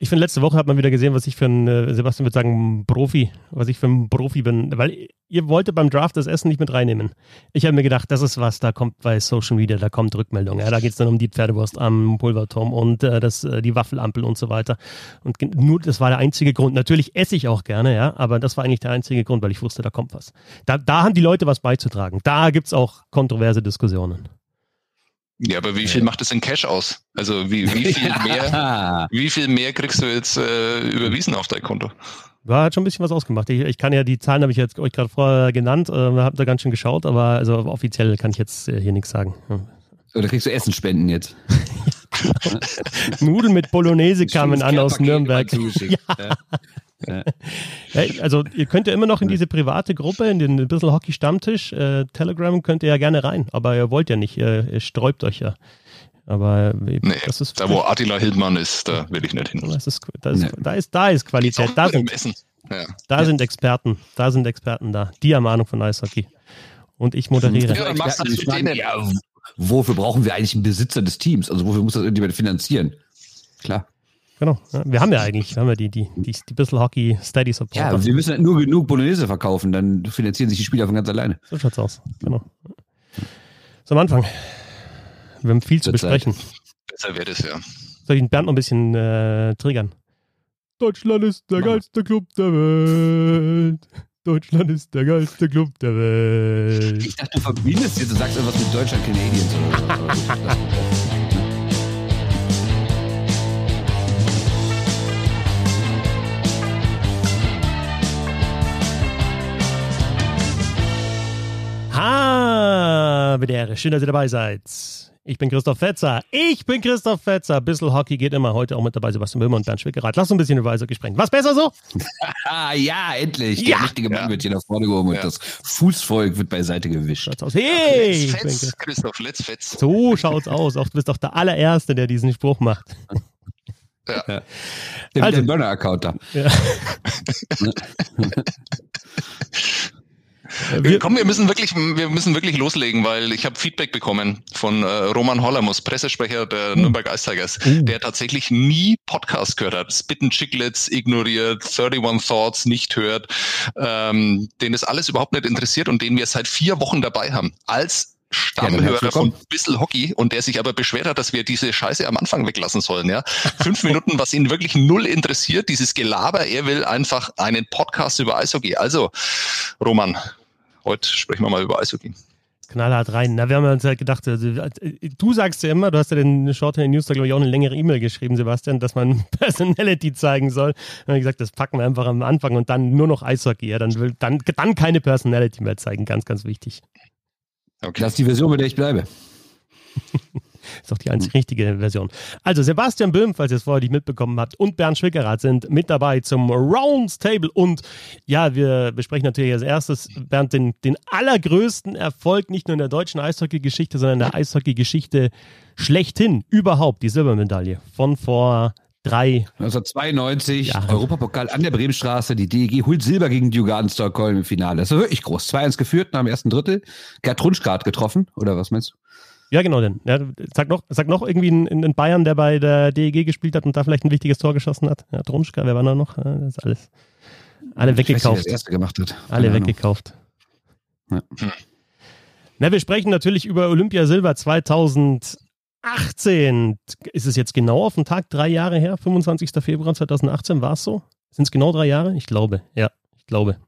Ich finde, letzte Woche hat man wieder gesehen, was ich für ein, äh, Sebastian würde sagen, Profi, was ich für ein Profi bin. Weil ihr wolltet beim Draft das Essen nicht mit reinnehmen. Ich habe mir gedacht, das ist was, da kommt bei Social Media, da kommt Rückmeldung. Ja, da geht es dann um die Pferdewurst am Pulverturm und äh, das, äh, die Waffelampel und so weiter. Und nur, das war der einzige Grund. Natürlich esse ich auch gerne, ja, aber das war eigentlich der einzige Grund, weil ich wusste, da kommt was. Da, da haben die Leute was beizutragen. Da gibt es auch kontroverse Diskussionen. Ja, aber wie viel macht es in Cash aus? Also wie, wie viel mehr, wie viel mehr kriegst du jetzt äh, überwiesen auf dein Konto? Ja, hat schon ein bisschen was ausgemacht. Ich, ich kann ja die Zahlen habe ich jetzt euch gerade vorher genannt, äh, habt da ganz schön geschaut, aber also offiziell kann ich jetzt äh, hier nichts sagen. Oder kriegst du Essensspenden jetzt? Nudeln mit Bolognese kamen an aus Nürnberg. Ja. Ja. also ihr könnt ja immer noch in diese private Gruppe, in den Bissel Hockey Stammtisch, äh, Telegram könnt ihr ja gerne rein, aber ihr wollt ja nicht, ihr, ihr sträubt euch ja. Aber nee, das ist da wo Attila Hildmann ist, da will ich nicht hin. Das ist, das ist, da, ist, da ist Qualität, da sind, ja. da sind Experten, da sind Experten da, die haben Ahnung von Eishockey. Und ich moderiere. Ja, machst du denen, ja, wofür brauchen wir eigentlich einen Besitzer des Teams? Also wofür muss das irgendjemand finanzieren? Klar. Genau. Ja, wir haben ja eigentlich, wir haben ja die, die, die, die Bissel Hockey Steady Support. Ja, wir müssen halt nur genug Bolognese verkaufen, dann finanzieren sich die Spieler von ganz alleine. So schaut's aus. Genau. So am Anfang. Wir haben viel zu besprechen. Besser wäre das, ja. Soll ich den Bernd noch ein bisschen äh, triggern? Deutschland ist der geilste Club der Welt. Deutschland ist der geilste Club der Welt. Ich dachte, du verbindest jetzt, du sagst irgendwas mit Deutschland Canadiens oder so. Belvedere. Schön, dass ihr dabei seid. Ich bin Christoph Fetzer. Ich bin Christoph Fetzer. Bissel Hockey geht immer. Heute auch mit dabei Sebastian Böhmer und Bernd Schwickerath. Lass uns ein bisschen über Eishockey sprechen. Was besser so? ja, endlich. Ja. Der richtige Mann ja. wird hier nach vorne gehoben ja. und das Fußvolk wird beiseite gewischt. Aus. Hey! Let's fetz, Christoph, let's fetz. So schaut's aus. Auch, du bist doch der allererste, der diesen Spruch macht. Ja. ja. Den, also, den Burner-Account da. Ja. Wir, Komm, wir müssen wirklich, wir müssen wirklich loslegen, weil ich habe Feedback bekommen von äh, Roman Hollamus, Pressesprecher der uh. Nürnberg Ice Tigers, uh. der tatsächlich nie Podcast gehört hat, Spitten Chicklets ignoriert, 31 Thoughts nicht hört, ähm, den das alles überhaupt nicht interessiert und den wir seit vier Wochen dabei haben als Stammhörer ja, von Bissel Hockey und der sich aber beschwert hat, dass wir diese Scheiße am Anfang weglassen sollen, ja. Fünf Minuten, was ihn wirklich null interessiert, dieses Gelaber, er will einfach einen Podcast über Eishockey. Also, Roman, heute sprechen wir mal über Eishockey. Knallhart rein. Na, wir haben uns halt gedacht, also, du sagst ja immer, du hast ja den Shorthand News da, glaube ich, auch eine längere E-Mail geschrieben, Sebastian, dass man Personality zeigen soll. Dann habe ich gesagt, das packen wir einfach am Anfang und dann nur noch Eishockey. Ja, dann, will, dann, dann keine Personality mehr zeigen. Ganz, ganz wichtig. Okay. Das ist die Version, mit der ich bleibe. Ist doch die einzig richtige Version. Also Sebastian Böhm, falls ihr es vorher nicht mitbekommen habt, und Bernd Schwickerath sind mit daby zum Roundtable. Und ja, wir besprechen natürlich als erstes, Bernd, den, den allergrößten Erfolg, nicht nur in der deutschen Eishockey-Geschichte, sondern in der Eishockey-Geschichte schlechthin, überhaupt, die Silbermedaille von vor drei. 1992, ja. Europapokal an der Bremenstraße. Die DEG holt Silber gegen Djugan Stockholm im Finale. Das war wirklich groß. 2-1 geführt nach dem ersten Drittel. Gerd Runschgart getroffen, oder was meinst du? Ja, genau, denn. Ja, sag, noch, sag noch irgendwie in Bayern, der bei der DEG gespielt hat und da vielleicht ein wichtiges Tor geschossen hat. Ja, Drunschka, wer war da noch? Das ist alles. Alle ich weggekauft. Weiß, nicht, das erste gemacht hat. Alle weggekauft. Ja. Na, wir sprechen natürlich über Olympia Silber 2018. Ist es jetzt genau auf den Tag drei Jahre her? 25. Februar 2018 war es so? Sind es genau drei Jahre? Ich glaube, ja, ich glaube.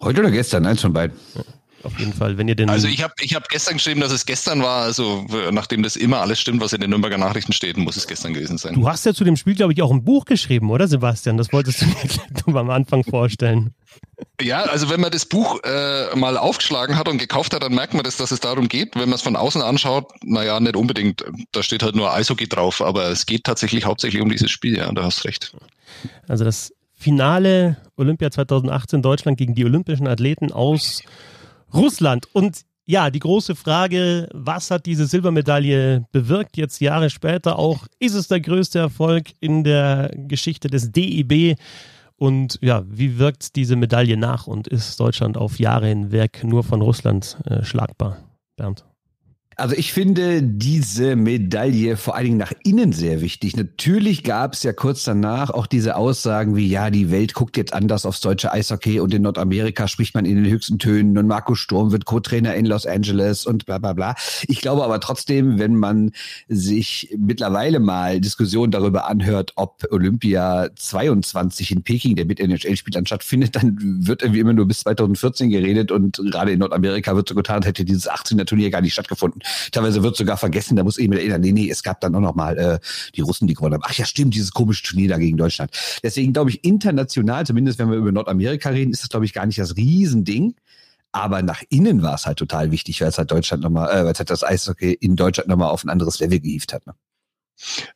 Heute oder gestern? Eins von beiden. Ja auf jeden Fall. Wenn ihr den also ich habe ich hab gestern geschrieben, dass es gestern war. Also nachdem das immer alles stimmt, was in den Nürnberger Nachrichten steht, muss es gestern gewesen sein. Du hast ja zu dem Spiel, glaube ich, auch ein Buch geschrieben, oder Sebastian? Das wolltest du mir am Anfang vorstellen. Ja, also wenn man das Buch äh, mal aufgeschlagen hat und gekauft hat, dann merkt man das, dass es darum geht. Wenn man es von außen anschaut, naja, nicht unbedingt. Da steht halt nur Eishockey drauf, aber es geht tatsächlich hauptsächlich um dieses Spiel, ja, da hast recht. Also das Finale Olympia 2018 Deutschland gegen die olympischen Athleten aus Russland. Und ja, die große Frage, was hat diese Silbermedaille bewirkt jetzt Jahre später auch? Ist es der größte Erfolg in der Geschichte des DIB? Und ja, wie wirkt diese Medaille nach und ist Deutschland auf Jahre hinweg nur von Russland äh, schlagbar? Bernd? Also ich finde diese Medaille vor allen Dingen nach innen sehr wichtig. Natürlich gab es ja kurz danach auch diese Aussagen wie, ja, die Welt guckt jetzt anders aufs deutsche Eishockey und in Nordamerika spricht man in den höchsten Tönen und Marco Sturm wird Co-Trainer in Los Angeles und bla bla bla. Ich glaube aber trotzdem, wenn man sich mittlerweile mal Diskussionen darüber anhört, ob Olympia 22 in Peking, der mit NHL-Spielern stattfindet, dann wird irgendwie immer nur bis 2014 geredet und gerade in Nordamerika wird so getan, hätte dieses 18er Turnier gar nicht stattgefunden. Teilweise wird sogar vergessen, da muss ich mir erinnern, nee, nee, es gab dann auch noch mal äh, die Russen, die gewonnen haben. Ach ja, stimmt, dieses komische Turnier da gegen Deutschland. Deswegen glaube ich, international, zumindest wenn wir über Nordamerika reden, ist das, glaube ich, gar nicht das Riesending. Aber nach innen war es halt total wichtig, weil es halt Deutschland nochmal, äh, weil es halt das Eishockey in Deutschland nochmal auf ein anderes Level gehievt hat. Ne?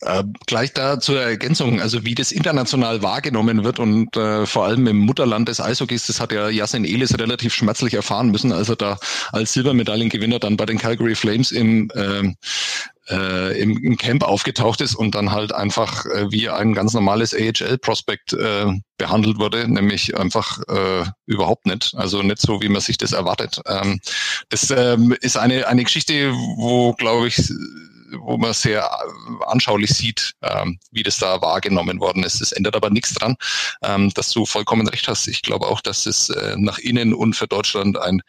Äh, gleich da zur Ergänzung, also wie das international wahrgenommen wird und äh, vor allem im Mutterland des Eishockeys, das hat ja Jasin Elis relativ schmerzlich erfahren müssen, als er da als Silbermedaillengewinner dann bei den Calgary Flames im äh, äh, im, im Camp aufgetaucht ist und dann halt einfach äh, wie ein ganz normales AHL-Prospekt äh, behandelt wurde, nämlich einfach äh, überhaupt nicht. Also nicht so, wie man sich das erwartet. Ähm, das ähm, ist eine, eine Geschichte, wo, glaube ich, wo man sehr äh, anschaulich sieht, ähm, wie das da wahrgenommen worden ist. Es ändert aber nichts dran, ähm, dass du vollkommen recht hast. Ich glaube auch, dass es äh, nach innen und für Deutschland ein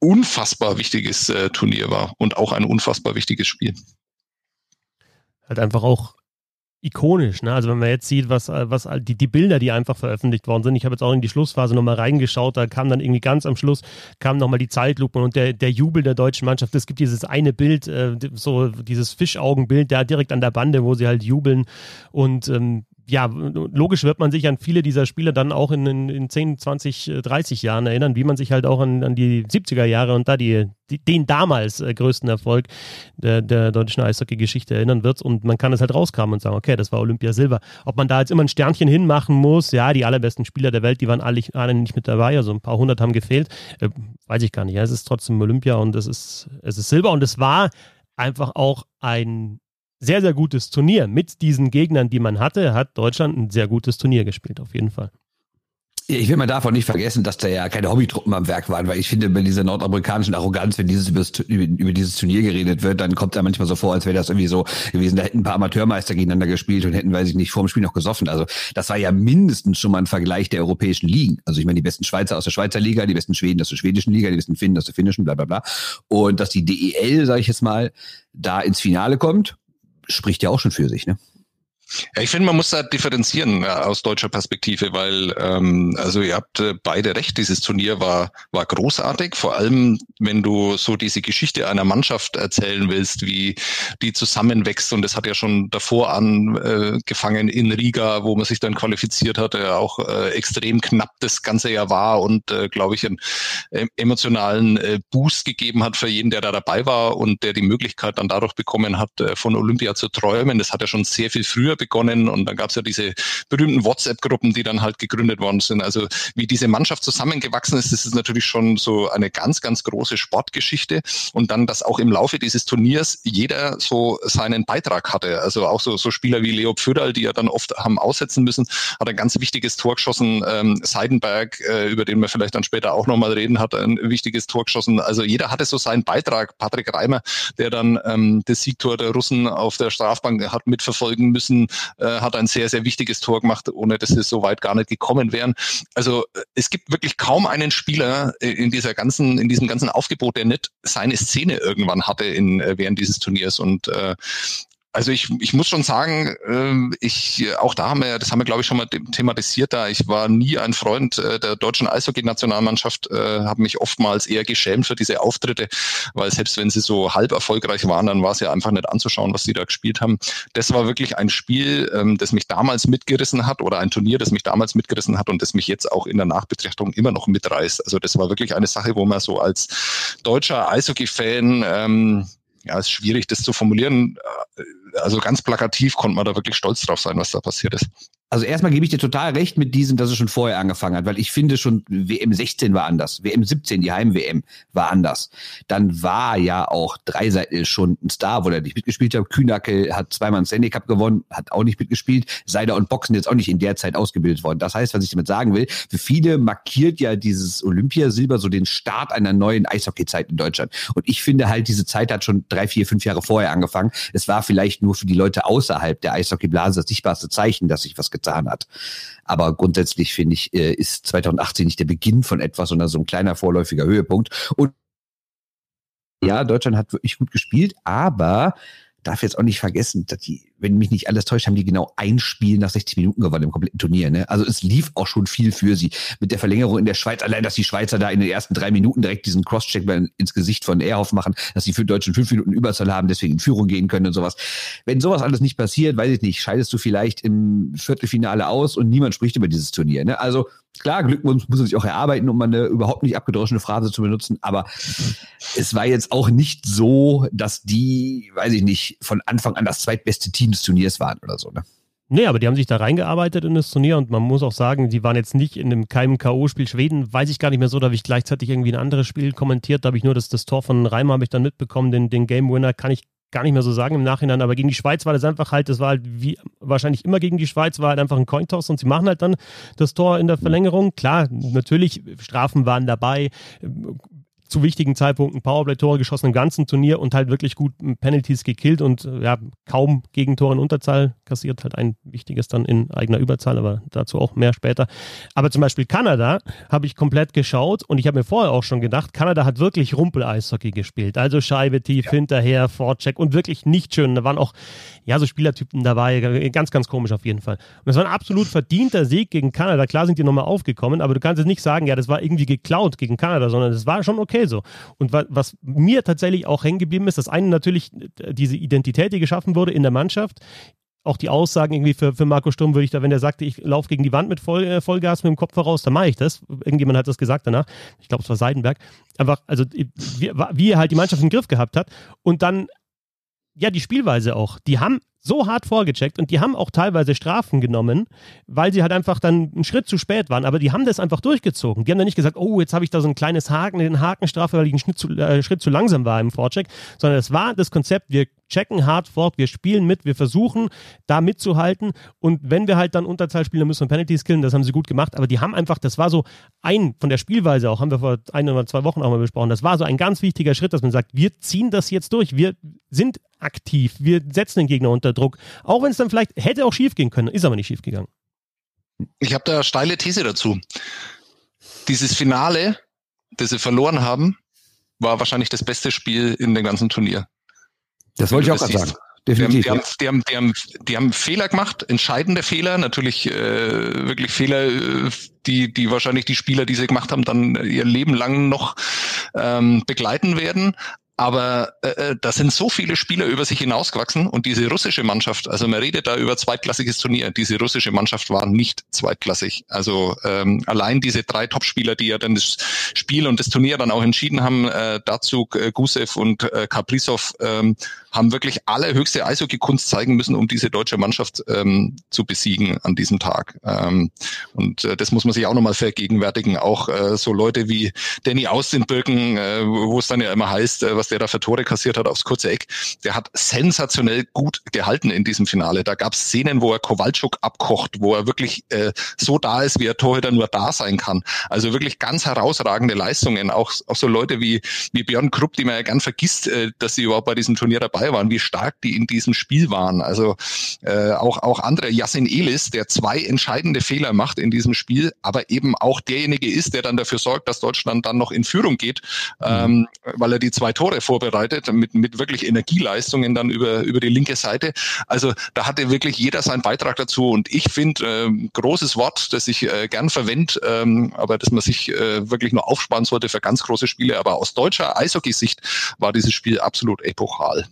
unfassbar wichtiges äh, Turnier war und auch ein unfassbar wichtiges Spiel. Halt einfach auch ikonisch. Ne? Also wenn man jetzt sieht, was, was die, die Bilder, die einfach veröffentlicht worden sind. Ich habe jetzt auch in die Schlussphase nochmal reingeschaut, da kam dann irgendwie ganz am Schluss, kam nochmal die Zeitlupe und der, der Jubel der deutschen Mannschaft. Es gibt dieses eine Bild, äh, so dieses Fischaugenbild, da direkt an der Bande, wo sie halt jubeln und ähm, ja, logisch wird man sich an viele dieser Spiele dann auch in, in, in 10, 20, 30 Jahren erinnern, wie man sich halt auch an, an die 70er Jahre und da die, die den damals äh, größten Erfolg der, der deutschen Eishockey-Geschichte erinnern wird. Und man kann es halt rauskramen und sagen, okay, das war Olympia Silber. Ob man da jetzt immer ein Sternchen hinmachen muss, ja, die allerbesten Spieler der Welt, die waren alle, alle nicht mit dabei, also ein paar hundert haben gefehlt, äh, weiß ich gar nicht. Ja, es ist trotzdem Olympia und es ist, es ist Silber und es war einfach auch ein sehr, sehr gutes Turnier. Mit diesen Gegnern, die man hatte, hat Deutschland ein sehr gutes Turnier gespielt, auf jeden Fall. Ich will mal davon nicht vergessen, dass da ja keine Hobbytruppen am Werk waren, weil ich finde, bei dieser nordamerikanischen Arroganz, wenn dieses über, über, dieses Turnier geredet wird, dann kommt da manchmal so vor, als wäre das irgendwie so gewesen, da hätten ein paar Amateurmeister gegeneinander gespielt und hätten, weiß ich nicht, vor dem Spiel noch gesoffen. Also das war ja mindestens schon mal ein Vergleich der europäischen Ligen. Also ich meine, die besten Schweizer aus der Schweizer Liga, die besten Schweden aus der schwedischen Liga, die besten Finnen aus der finnischen, bla bla bla. Und dass die DEL, sage ich jetzt mal, da ins Finale kommt, spricht ja auch schon für sich, ne? Ja, ich finde, man muss da differenzieren ja, aus deutscher Perspektive, weil ähm, also ihr habt äh, beide recht, dieses Turnier war, war großartig, vor allem wenn du so diese Geschichte einer Mannschaft erzählen willst, wie die zusammenwächst und es hat ja schon davor angefangen äh, in Riga, wo man sich dann qualifiziert hatte, auch äh, extrem knapp das ganze Jahr war und äh, glaube ich einen äh, emotionalen äh, Boost gegeben hat für jeden, der da dabei war und der die Möglichkeit dann dadurch bekommen hat, äh, von Olympia zu träumen. Das hat ja schon sehr viel früher begonnen und dann gab es ja diese berühmten WhatsApp-Gruppen, die dann halt gegründet worden sind. Also wie diese Mannschaft zusammengewachsen ist, das ist natürlich schon so eine ganz, ganz große Sportgeschichte und dann, dass auch im Laufe dieses Turniers jeder so seinen Beitrag hatte. Also auch so, so Spieler wie Leo Pföderl, die ja dann oft haben aussetzen müssen, hat ein ganz wichtiges Tor geschossen. Ähm, Seidenberg, äh, über den wir vielleicht dann später auch nochmal reden, hat ein wichtiges Tor geschossen. Also jeder hatte so seinen Beitrag. Patrick Reimer, der dann ähm, das Siegtor der Russen auf der Strafbank hat mitverfolgen müssen, äh, hat ein sehr, sehr wichtiges Tor gemacht, ohne dass sie so weit gar nicht gekommen wären. Also äh, es gibt wirklich kaum einen Spieler äh, in dieser ganzen, in diesem ganzen Aufgebot, der nicht seine Szene irgendwann hatte in, äh, während dieses Turniers. Und äh, also ich, ich muss schon sagen, äh, ich auch da haben wir, das haben wir glaube ich schon mal thematisiert da. Ich war nie ein Freund äh, der deutschen Eishockey-Nationalmannschaft, äh, habe mich oftmals eher geschämt für diese Auftritte, weil selbst wenn sie so halb erfolgreich waren, dann war es ja einfach nicht anzuschauen, was sie da gespielt haben. Das war wirklich ein Spiel, ähm, das mich damals mitgerissen hat oder ein Turnier, das mich damals mitgerissen hat und das mich jetzt auch in der Nachbetrachtung immer noch mitreißt. Also das war wirklich eine Sache, wo man so als deutscher Eishockey-Fan ähm, ja, ist schwierig, das zu formulieren. Also ganz plakativ konnte man da wirklich stolz drauf sein, was da passiert ist. Also erstmal gebe ich dir total recht mit diesem, dass es schon vorher angefangen hat, weil ich finde schon WM 16 war anders, WM 17, die Heim-WM war anders. Dann war ja auch Dreiseitel schon ein Star, wo er nicht mitgespielt hat. Kühnacke hat zweimal einen Stanley Cup gewonnen, hat auch nicht mitgespielt. Seider und Boxen jetzt auch nicht in der Zeit ausgebildet worden. Das heißt, was ich damit sagen will, für viele markiert ja dieses Olympiasilber so den Start einer neuen Eishockey-Zeit in Deutschland. Und ich finde halt, diese Zeit hat schon drei, vier, fünf Jahre vorher angefangen. Es war vielleicht nur für die Leute außerhalb der Eishockeyblase das sichtbarste Zeichen, dass sich was getan hat. Aber grundsätzlich finde ich, äh, ist 2018 nicht der Beginn von etwas, sondern so ein kleiner vorläufiger Höhepunkt. Und ja, Deutschland hat wirklich gut gespielt, aber darf jetzt auch nicht vergessen, dass die wenn mich nicht alles täuscht, haben die genau ein Spiel nach 60 Minuten gewonnen im kompletten Turnier. Ne? Also es lief auch schon viel für sie. Mit der Verlängerung in der Schweiz, allein, dass die Schweizer da in den ersten drei Minuten direkt diesen Crosscheck ins Gesicht von Ehrhoff machen, dass sie für Deutschen fünf Minuten Überzahl haben, deswegen in Führung gehen können und sowas. Wenn sowas alles nicht passiert, weiß ich nicht, scheidest du vielleicht im Viertelfinale aus und niemand spricht über dieses Turnier. Ne? Also klar, Glückwunsch muss man sich auch erarbeiten, um eine überhaupt nicht abgedroschene Phrase zu benutzen, aber es war jetzt auch nicht so, dass die, weiß ich nicht, von Anfang an das zweitbeste Team des Turniers waren oder so, ne? Nee, aber die haben sich da reingearbeitet in das Turnier und man muss auch sagen, die waren jetzt nicht in dem keinem K.O.-Spiel Schweden, weiß ich gar nicht mehr so, da habe ich gleichzeitig irgendwie ein anderes Spiel kommentiert, da habe ich nur das, das Tor von Reimer habe ich dann mitbekommen, den, den Game Winner kann ich gar nicht mehr so sagen im Nachhinein, aber gegen die Schweiz war das einfach halt, das war halt wie wahrscheinlich immer gegen die Schweiz, war halt einfach ein Cointoss und sie machen halt dann das Tor in der Verlängerung. Klar, natürlich, Strafen waren dabei, zu wichtigen Zeitpunkten Powerplay-Tore geschossen im ganzen Turnier und halt wirklich gut Penalties gekillt und äh, ja, kaum Gegentore in Unterzahl kassiert, halt ein wichtiges dann in eigener Überzahl, aber dazu auch mehr später. Aber zum Beispiel Kanada habe ich komplett geschaut und ich habe mir vorher auch schon gedacht, Kanada hat wirklich Rumpel-Eishockey gespielt. Also Scheibe tief ja. hinterher, Vorcheck und wirklich nicht schön. Da waren auch ja so Spielertypen dabei, ganz, ganz komisch auf jeden Fall. Und das war ein absolut verdienter Sieg gegen Kanada. Klar sind die nochmal aufgekommen, aber du kannst jetzt nicht sagen, ja, das war irgendwie geklaut gegen Kanada, sondern das war schon okay okay so. Und wa was mir tatsächlich auch hängen geblieben ist, das eine natürlich äh, diese Identität, die geschaffen wurde in der Mannschaft, auch die Aussagen irgendwie für, für Marco Sturm würde ich da, wenn er sagte, ich laufe gegen die Wand mit Voll, äh, Vollgas mit dem Kopf voraus, dann mache ich das. Irgendjemand hat das gesagt danach. Ich glaube, es war Seidenberg. Einfach, also wie, wie er halt die Mannschaft im Griff gehabt hat. Und dann, ja, die Spielweise auch. Die haben so hart vorgecheckt und die haben auch teilweise Strafen genommen, weil sie halt einfach dann einen Schritt zu spät waren. Aber die haben das einfach durchgezogen. Die haben dann nicht gesagt, oh, jetzt habe ich da so ein kleines Haken, den Hakenstrafe, weil ich einen Schritt zu, äh, Schritt zu langsam war im Vorcheck, sondern es war das Konzept, wir checken hart fort, wir spielen mit, wir versuchen da mitzuhalten und wenn wir halt dann Unterzahl spielen, dann müssen wir Penalties killen, das haben sie gut gemacht, aber die haben einfach, das war so ein, von der Spielweise auch, haben wir vor ein oder zwei Wochen auch mal besprochen, das war so ein ganz wichtiger Schritt, dass man sagt, wir ziehen das jetzt durch, wir sind aktiv. Wir setzen den Gegner unter Druck. Auch wenn es dann vielleicht hätte auch schief gehen können, ist aber nicht schief gegangen. Ich habe da steile These dazu. Dieses Finale, das sie verloren haben, war wahrscheinlich das beste Spiel in dem ganzen Turnier. Das wollte ich auch gerade sagen. Definitiv. Die haben, die, haben, die, haben, die haben Fehler gemacht, entscheidende Fehler, natürlich äh, wirklich Fehler, äh, die, die wahrscheinlich die Spieler, die sie gemacht haben, dann ihr Leben lang noch ähm, begleiten werden. Aber äh, äh, da sind so viele Spieler über sich hinausgewachsen und diese russische Mannschaft, also man redet da über zweitklassiges Turnier, diese russische Mannschaft war nicht zweitklassig. Also ähm, allein diese drei Topspieler, die ja dann das Spiel und das Turnier dann auch entschieden haben, äh, Dazug, äh, Gusev und äh, Kaprizov, ähm, haben wirklich alle höchste Eishockey-Kunst zeigen müssen, um diese deutsche Mannschaft ähm, zu besiegen an diesem Tag. Ähm, und äh, das muss man sich auch nochmal vergegenwärtigen. Auch äh, so Leute wie Danny Austinbirken, äh, wo es dann ja immer heißt, äh, was der da für Tore kassiert hat aufs kurze Eck, der hat sensationell gut gehalten in diesem Finale. Da gab es Szenen, wo er Kowalczuk abkocht, wo er wirklich äh, so da ist, wie er Torhüter nur da sein kann. Also wirklich ganz herausragende Leistungen. Auch, auch so Leute wie, wie Björn Krupp, die man ja gern vergisst, äh, dass sie überhaupt bei diesem Turnier dabei dabei waren, wie stark die in diesem Spiel waren. Also äh, auch, auch andere, Yassin Elis, der zwei entscheidende Fehler macht in diesem Spiel, aber eben auch derjenige ist, der dann dafür sorgt, dass Deutschland dann noch in Führung geht, mhm. ähm, weil er die zwei Tore vorbereitet, mit, mit wirklich Energieleistungen dann über, über die linke Seite. Also da hatte wirklich jeder seinen Beitrag dazu und ich finde, äh, großes Wort, das ich äh, gern verwende, ähm, aber dass man sich äh, wirklich nur aufsparen sollte für ganz große Spiele. Aber aus deutscher Eishockey-Sicht war dieses Spiel absolut epochal.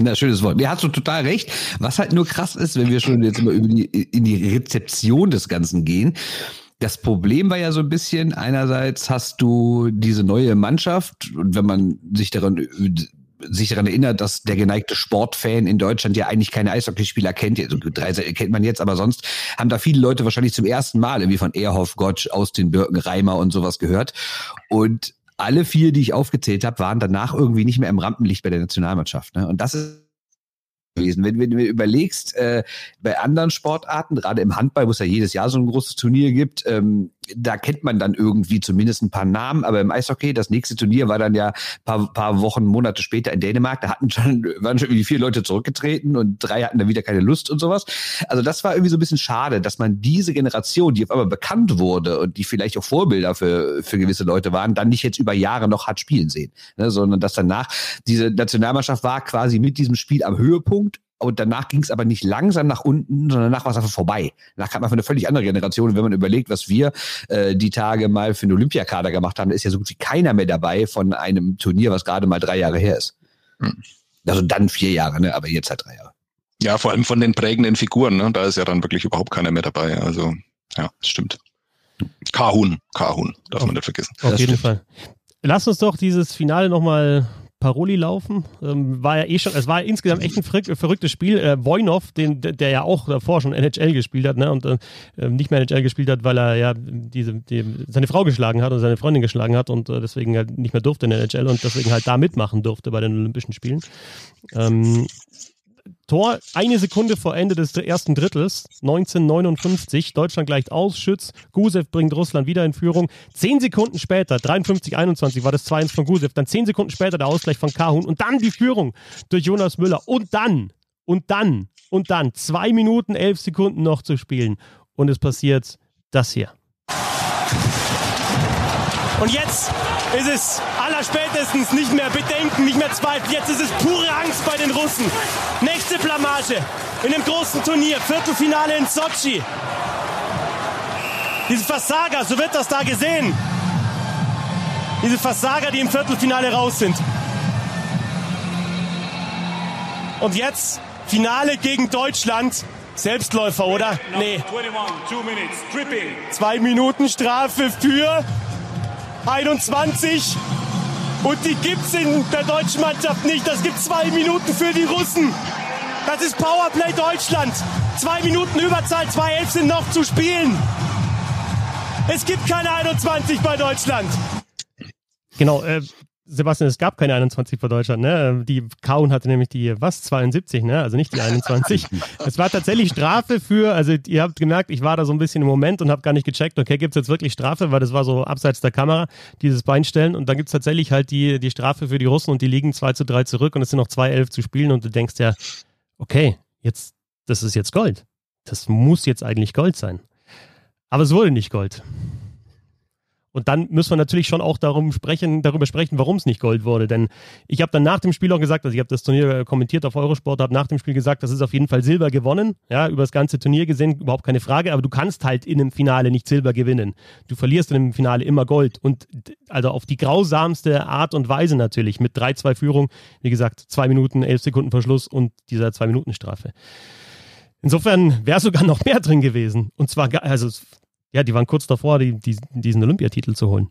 Na, schönes Wort. Nee, hast du total recht. Was halt nur krass ist, wenn wir schon jetzt mal über die, in die Rezeption des Ganzen gehen. Das Problem war ja so ein bisschen, einerseits hast du diese neue Mannschaft und wenn man sich daran sich daran erinnert, dass der geneigte Sportfan in Deutschland ja eigentlich keine Eishockeyspieler kennt. Also drei kennt man jetzt, aber sonst haben da viele Leute wahrscheinlich zum ersten Mal irgendwie von Erhoff, Gottsch, Austin Birken, Reimer und sowas gehört. Und alle vier, die ich aufgezählt habe, waren danach irgendwie nicht mehr im Rampenlicht bei der Nationalmannschaft. Ne? Und das ist gewesen. Wenn, wenn du mir überlegst, äh, bei anderen Sportarten, gerade im Handball, wo es ja jedes Jahr so ein großes Turnier gibt, ähm, da kennt man dann irgendwie zumindest ein paar Namen, aber im Eishockey, das nächste Turnier war dann ja paar, paar Wochen, Monate später in Dänemark, da hatten schon, waren schon irgendwie vier Leute zurückgetreten und drei hatten dann wieder keine Lust und sowas. Also das war irgendwie so ein bisschen schade, dass man diese Generation, die auf einmal bekannt wurde und die vielleicht auch Vorbilder für, für gewisse Leute waren, dann nicht jetzt über Jahre noch hat spielen sehen, ne, sondern dass danach diese Nationalmannschaft war quasi mit diesem Spiel am Höhepunkt und danach ging es aber nicht langsam nach unten, sondern danach war es einfach vorbei. Danach kam einfach eine völlig andere Generation. Und wenn man überlegt, was wir äh, die Tage mal für den Olympiakader gemacht haben, ist ja so gut wie keiner mehr dabei von einem Turnier, was gerade mal drei Jahre her ist. Hm. Also dann vier Jahre, ne? aber jetzt halt drei Jahre. Ja, vor allem von den prägenden Figuren, ne? da ist ja dann wirklich überhaupt keiner mehr dabei. Also ja, das stimmt. Kahun, Kahun, darf man nicht vergessen. Auf das jeden stimmt. Fall. Lass uns doch dieses Finale nochmal Paroli laufen. Ähm, war ja eh schon, es war insgesamt echt ein verrücktes Spiel. Äh, Wojnov, den, der ja auch davor schon NHL gespielt hat, ne, und äh, ähm, nicht mehr NHL gespielt hat, weil er ja diese, die, seine Frau geschlagen hat und seine Freundin geschlagen hat und äh, deswegen halt nicht mehr durfte in der NHL und deswegen halt da mitmachen durfte bei den Olympischen Spielen. Ähm, Tor eine Sekunde vor Ende des ersten Drittels, 1959. Deutschland gleicht aus, Schütz. Gusev bringt Russland wieder in Führung. Zehn Sekunden später, 53-21 war das 2-1 von Gusev. Dann zehn Sekunden später der Ausgleich von Kahun und dann die Führung durch Jonas Müller. Und dann, und dann, und dann, zwei Minuten, elf Sekunden noch zu spielen. Und es passiert das hier. Und jetzt ist es allerspätestens nicht mehr Bedenken, nicht mehr Zweifel. Jetzt ist es pure Angst bei den Russen. Nächste Blamage in dem großen Turnier, Viertelfinale in Sochi. Diese Versager, so wird das da gesehen. Diese Versager, die im Viertelfinale raus sind. Und jetzt Finale gegen Deutschland. Selbstläufer, oder? Nee. Zwei Minuten Strafe für 21. Und die gibt's in der deutschen Mannschaft nicht. Das gibt zwei Minuten für die Russen. Das ist Powerplay Deutschland. Zwei Minuten Überzahl, zwei Elf sind noch zu spielen. Es gibt keine 21 bei Deutschland. Genau, äh, Sebastian, es gab keine 21 für Deutschland, ne? Die Kaun hatte nämlich die, was, 72, ne? Also nicht die 21. es war tatsächlich Strafe für, also ihr habt gemerkt, ich war da so ein bisschen im Moment und habe gar nicht gecheckt, okay, gibt es jetzt wirklich Strafe, weil das war so abseits der Kamera, dieses Beinstellen und dann gibt es tatsächlich halt die, die Strafe für die Russen und die liegen 2 zu 3 zurück und es sind noch 2-11 zu spielen und du denkst ja, okay, jetzt, das ist jetzt Gold. Das muss jetzt eigentlich Gold sein. Aber es wurde nicht Gold. Und dann müssen wir natürlich schon auch darum sprechen, darüber sprechen, warum es nicht Gold wurde. Denn ich habe dann nach dem Spiel auch gesagt, also ich habe das Turnier kommentiert auf Eurosport, habe nach dem Spiel gesagt, das ist auf jeden Fall Silber gewonnen. Ja, über das ganze Turnier gesehen, überhaupt keine Frage. Aber du kannst halt in einem Finale nicht Silber gewinnen. Du verlierst in einem Finale immer Gold. Und also auf die grausamste Art und Weise natürlich. Mit 3-2 Führung, wie gesagt, zwei Minuten, elf Sekunden Verschluss und dieser Zwei-Minuten-Strafe. Insofern wäre sogar noch mehr drin gewesen. Und zwar, also ja, die waren kurz davor, die, die, diesen Olympiatitel zu holen.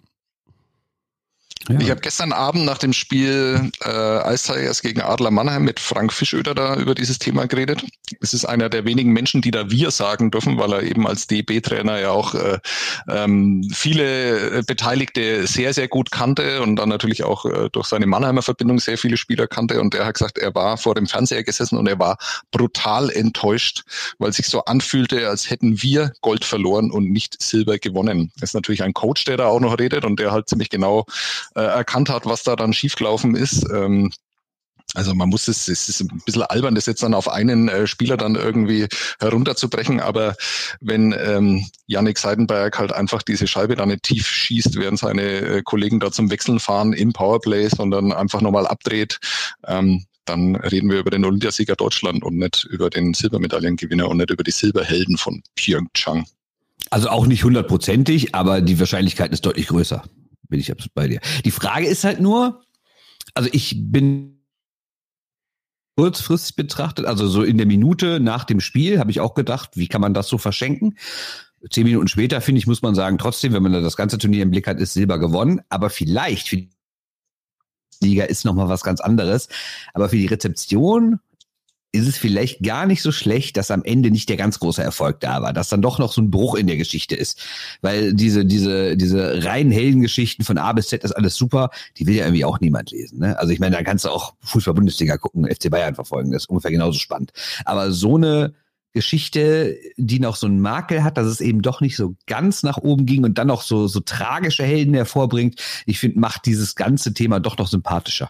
Ja. Ich habe gestern Abend nach dem Spiel äh, Ice Tigers gegen Adler Mannheim mit Frank Fischöder da über dieses Thema geredet. Es ist einer der wenigen Menschen, die da wir sagen dürfen, weil er eben als DB-Trainer ja auch äh, ähm, viele Beteiligte sehr, sehr gut kannte und dann natürlich auch äh, durch seine Mannheimer Verbindung sehr viele Spieler kannte. Und er hat gesagt, er war vor dem Fernseher gesessen und er war brutal enttäuscht, weil sich so anfühlte, als hätten wir Gold verloren und nicht Silber gewonnen. Das ist natürlich ein Coach, der da auch noch redet und der halt ziemlich genau äh, erkannt hat, was da dann schiefgelaufen ist. Ähm, also man muss es, es ist ein bisschen albern, das jetzt dann auf einen äh, Spieler dann irgendwie herunterzubrechen, aber wenn ähm, Yannick Seidenberg halt einfach diese Scheibe dann nicht tief schießt, während seine äh, Kollegen da zum Wechseln fahren im Powerplay, sondern einfach nochmal abdreht, ähm, dann reden wir über den Olympiasieger Deutschland und nicht über den Silbermedaillengewinner und nicht über die Silberhelden von Pyeongchang. Also auch nicht hundertprozentig, aber die Wahrscheinlichkeit ist deutlich größer bin ich absolut bei dir. Die Frage ist halt nur, also ich bin kurzfristig betrachtet, also so in der Minute nach dem Spiel, habe ich auch gedacht, wie kann man das so verschenken? Zehn Minuten später, finde ich, muss man sagen, trotzdem, wenn man das ganze Turnier im Blick hat, ist Silber gewonnen. Aber vielleicht Bundesliga ist nochmal was ganz anderes. Aber für die Rezeption ist es vielleicht gar nicht so schlecht, dass am Ende nicht der ganz große Erfolg da war, dass dann doch noch so ein Bruch in der Geschichte ist. Weil diese, diese, diese reinen Heldengeschichten von A bis Z ist alles super, die will ja irgendwie auch niemand lesen. Ne? Also ich meine, da kannst du auch Fußball-Bundesliga gucken, FC Bayern verfolgen, das ist ungefähr genauso spannend. Aber so eine Geschichte, die noch so einen Makel hat, dass es eben doch nicht so ganz nach oben ging und dann noch so, so tragische Helden hervorbringt, ich finde, macht dieses ganze Thema doch noch sympathischer.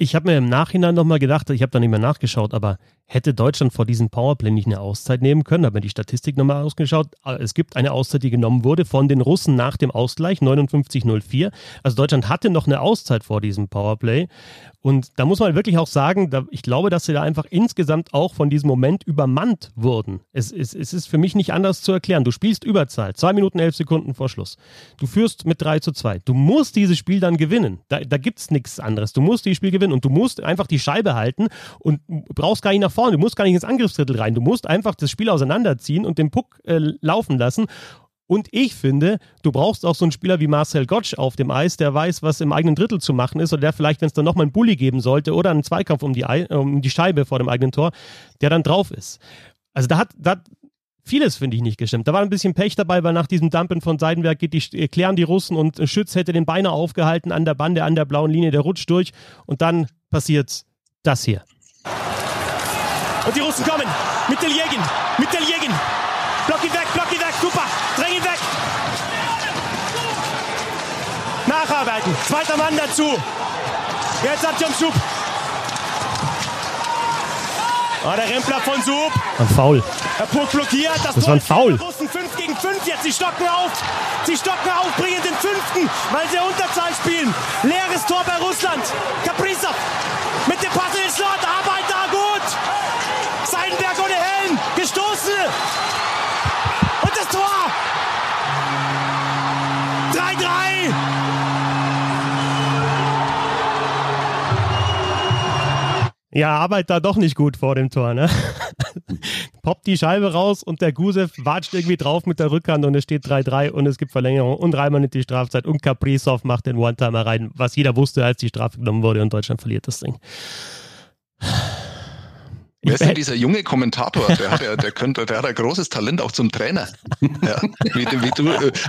Ich habe mir im Nachhinein nochmal gedacht, ich habe da nicht mehr nachgeschaut, aber hätte Deutschland vor diesem Powerplay nicht eine Auszeit nehmen können? Habe mir die Statistik nochmal ausgeschaut. Es gibt eine Auszeit, die genommen wurde von den Russen nach dem Ausgleich 59-04. Also Deutschland hatte noch eine Auszeit vor diesem Powerplay. Und da muss man wirklich auch sagen, da, ich glaube, dass sie da einfach insgesamt auch von diesem Moment übermannt wurden. Es, es, es ist für mich nicht anders zu erklären. Du spielst Überzahl, zwei Minuten, elf Sekunden vor Schluss. Du führst mit 3 zu 2. Du musst dieses Spiel dann gewinnen. Da, da gibt es nichts anderes. Du musst dieses Spiel gewinnen und du musst einfach die Scheibe halten und brauchst gar nicht nach vorne. Du musst gar nicht ins Angriffsdrittel rein. Du musst einfach das Spiel auseinanderziehen und den Puck äh, laufen lassen. Und ich finde, du brauchst auch so einen Spieler wie Marcel Gottsch auf dem Eis, der weiß, was im eigenen Drittel zu machen ist oder der vielleicht, wenn es dann nochmal einen Bulli geben sollte oder einen Zweikampf um die, um die Scheibe vor dem eigenen Tor, der dann drauf ist. Also da hat, da hat vieles, finde ich, nicht gestimmt. Da war ein bisschen Pech dabei, weil nach diesem Dumpen von Seidenberg geht die, klären die Russen und Schütz hätte den Beine aufgehalten an der Bande, an der blauen Linie, der rutscht durch und dann passiert das hier. Und die Russen kommen mit Deljegin, mit Deljegin. Block ihn weg, block ihn weg, super. Dräng ihn weg. Nacharbeiten. Zweiter Mann dazu. Jetzt hat Schub. Oh, der Rempler von Sub. Ein Foul. Der Puck blockiert. Das, das war ein Foul. Russen 5 gegen 5 jetzt. Sie stocken auf. Sie stocken auf, bringen den fünften, weil sie Unterzahl spielen. Leeres Tor bei Russland. Kaprizov mit dem Pass in den Slot. Ja, Arbeit da doch nicht gut vor dem Tor, ne? Poppt die Scheibe raus und der Gusev watscht irgendwie drauf mit der Rückhand und es steht 3-3 und es gibt Verlängerung und dreimal nicht die Strafzeit und Kaprizov macht den One-Timer rein, was jeder wusste, als die Strafe genommen wurde und Deutschland verliert das Ding. Wer ist denn dieser junge Kommentator? Der hat ja, der könnte, der hat ein großes Talent auch zum Trainer. Ja, wie, wie, du,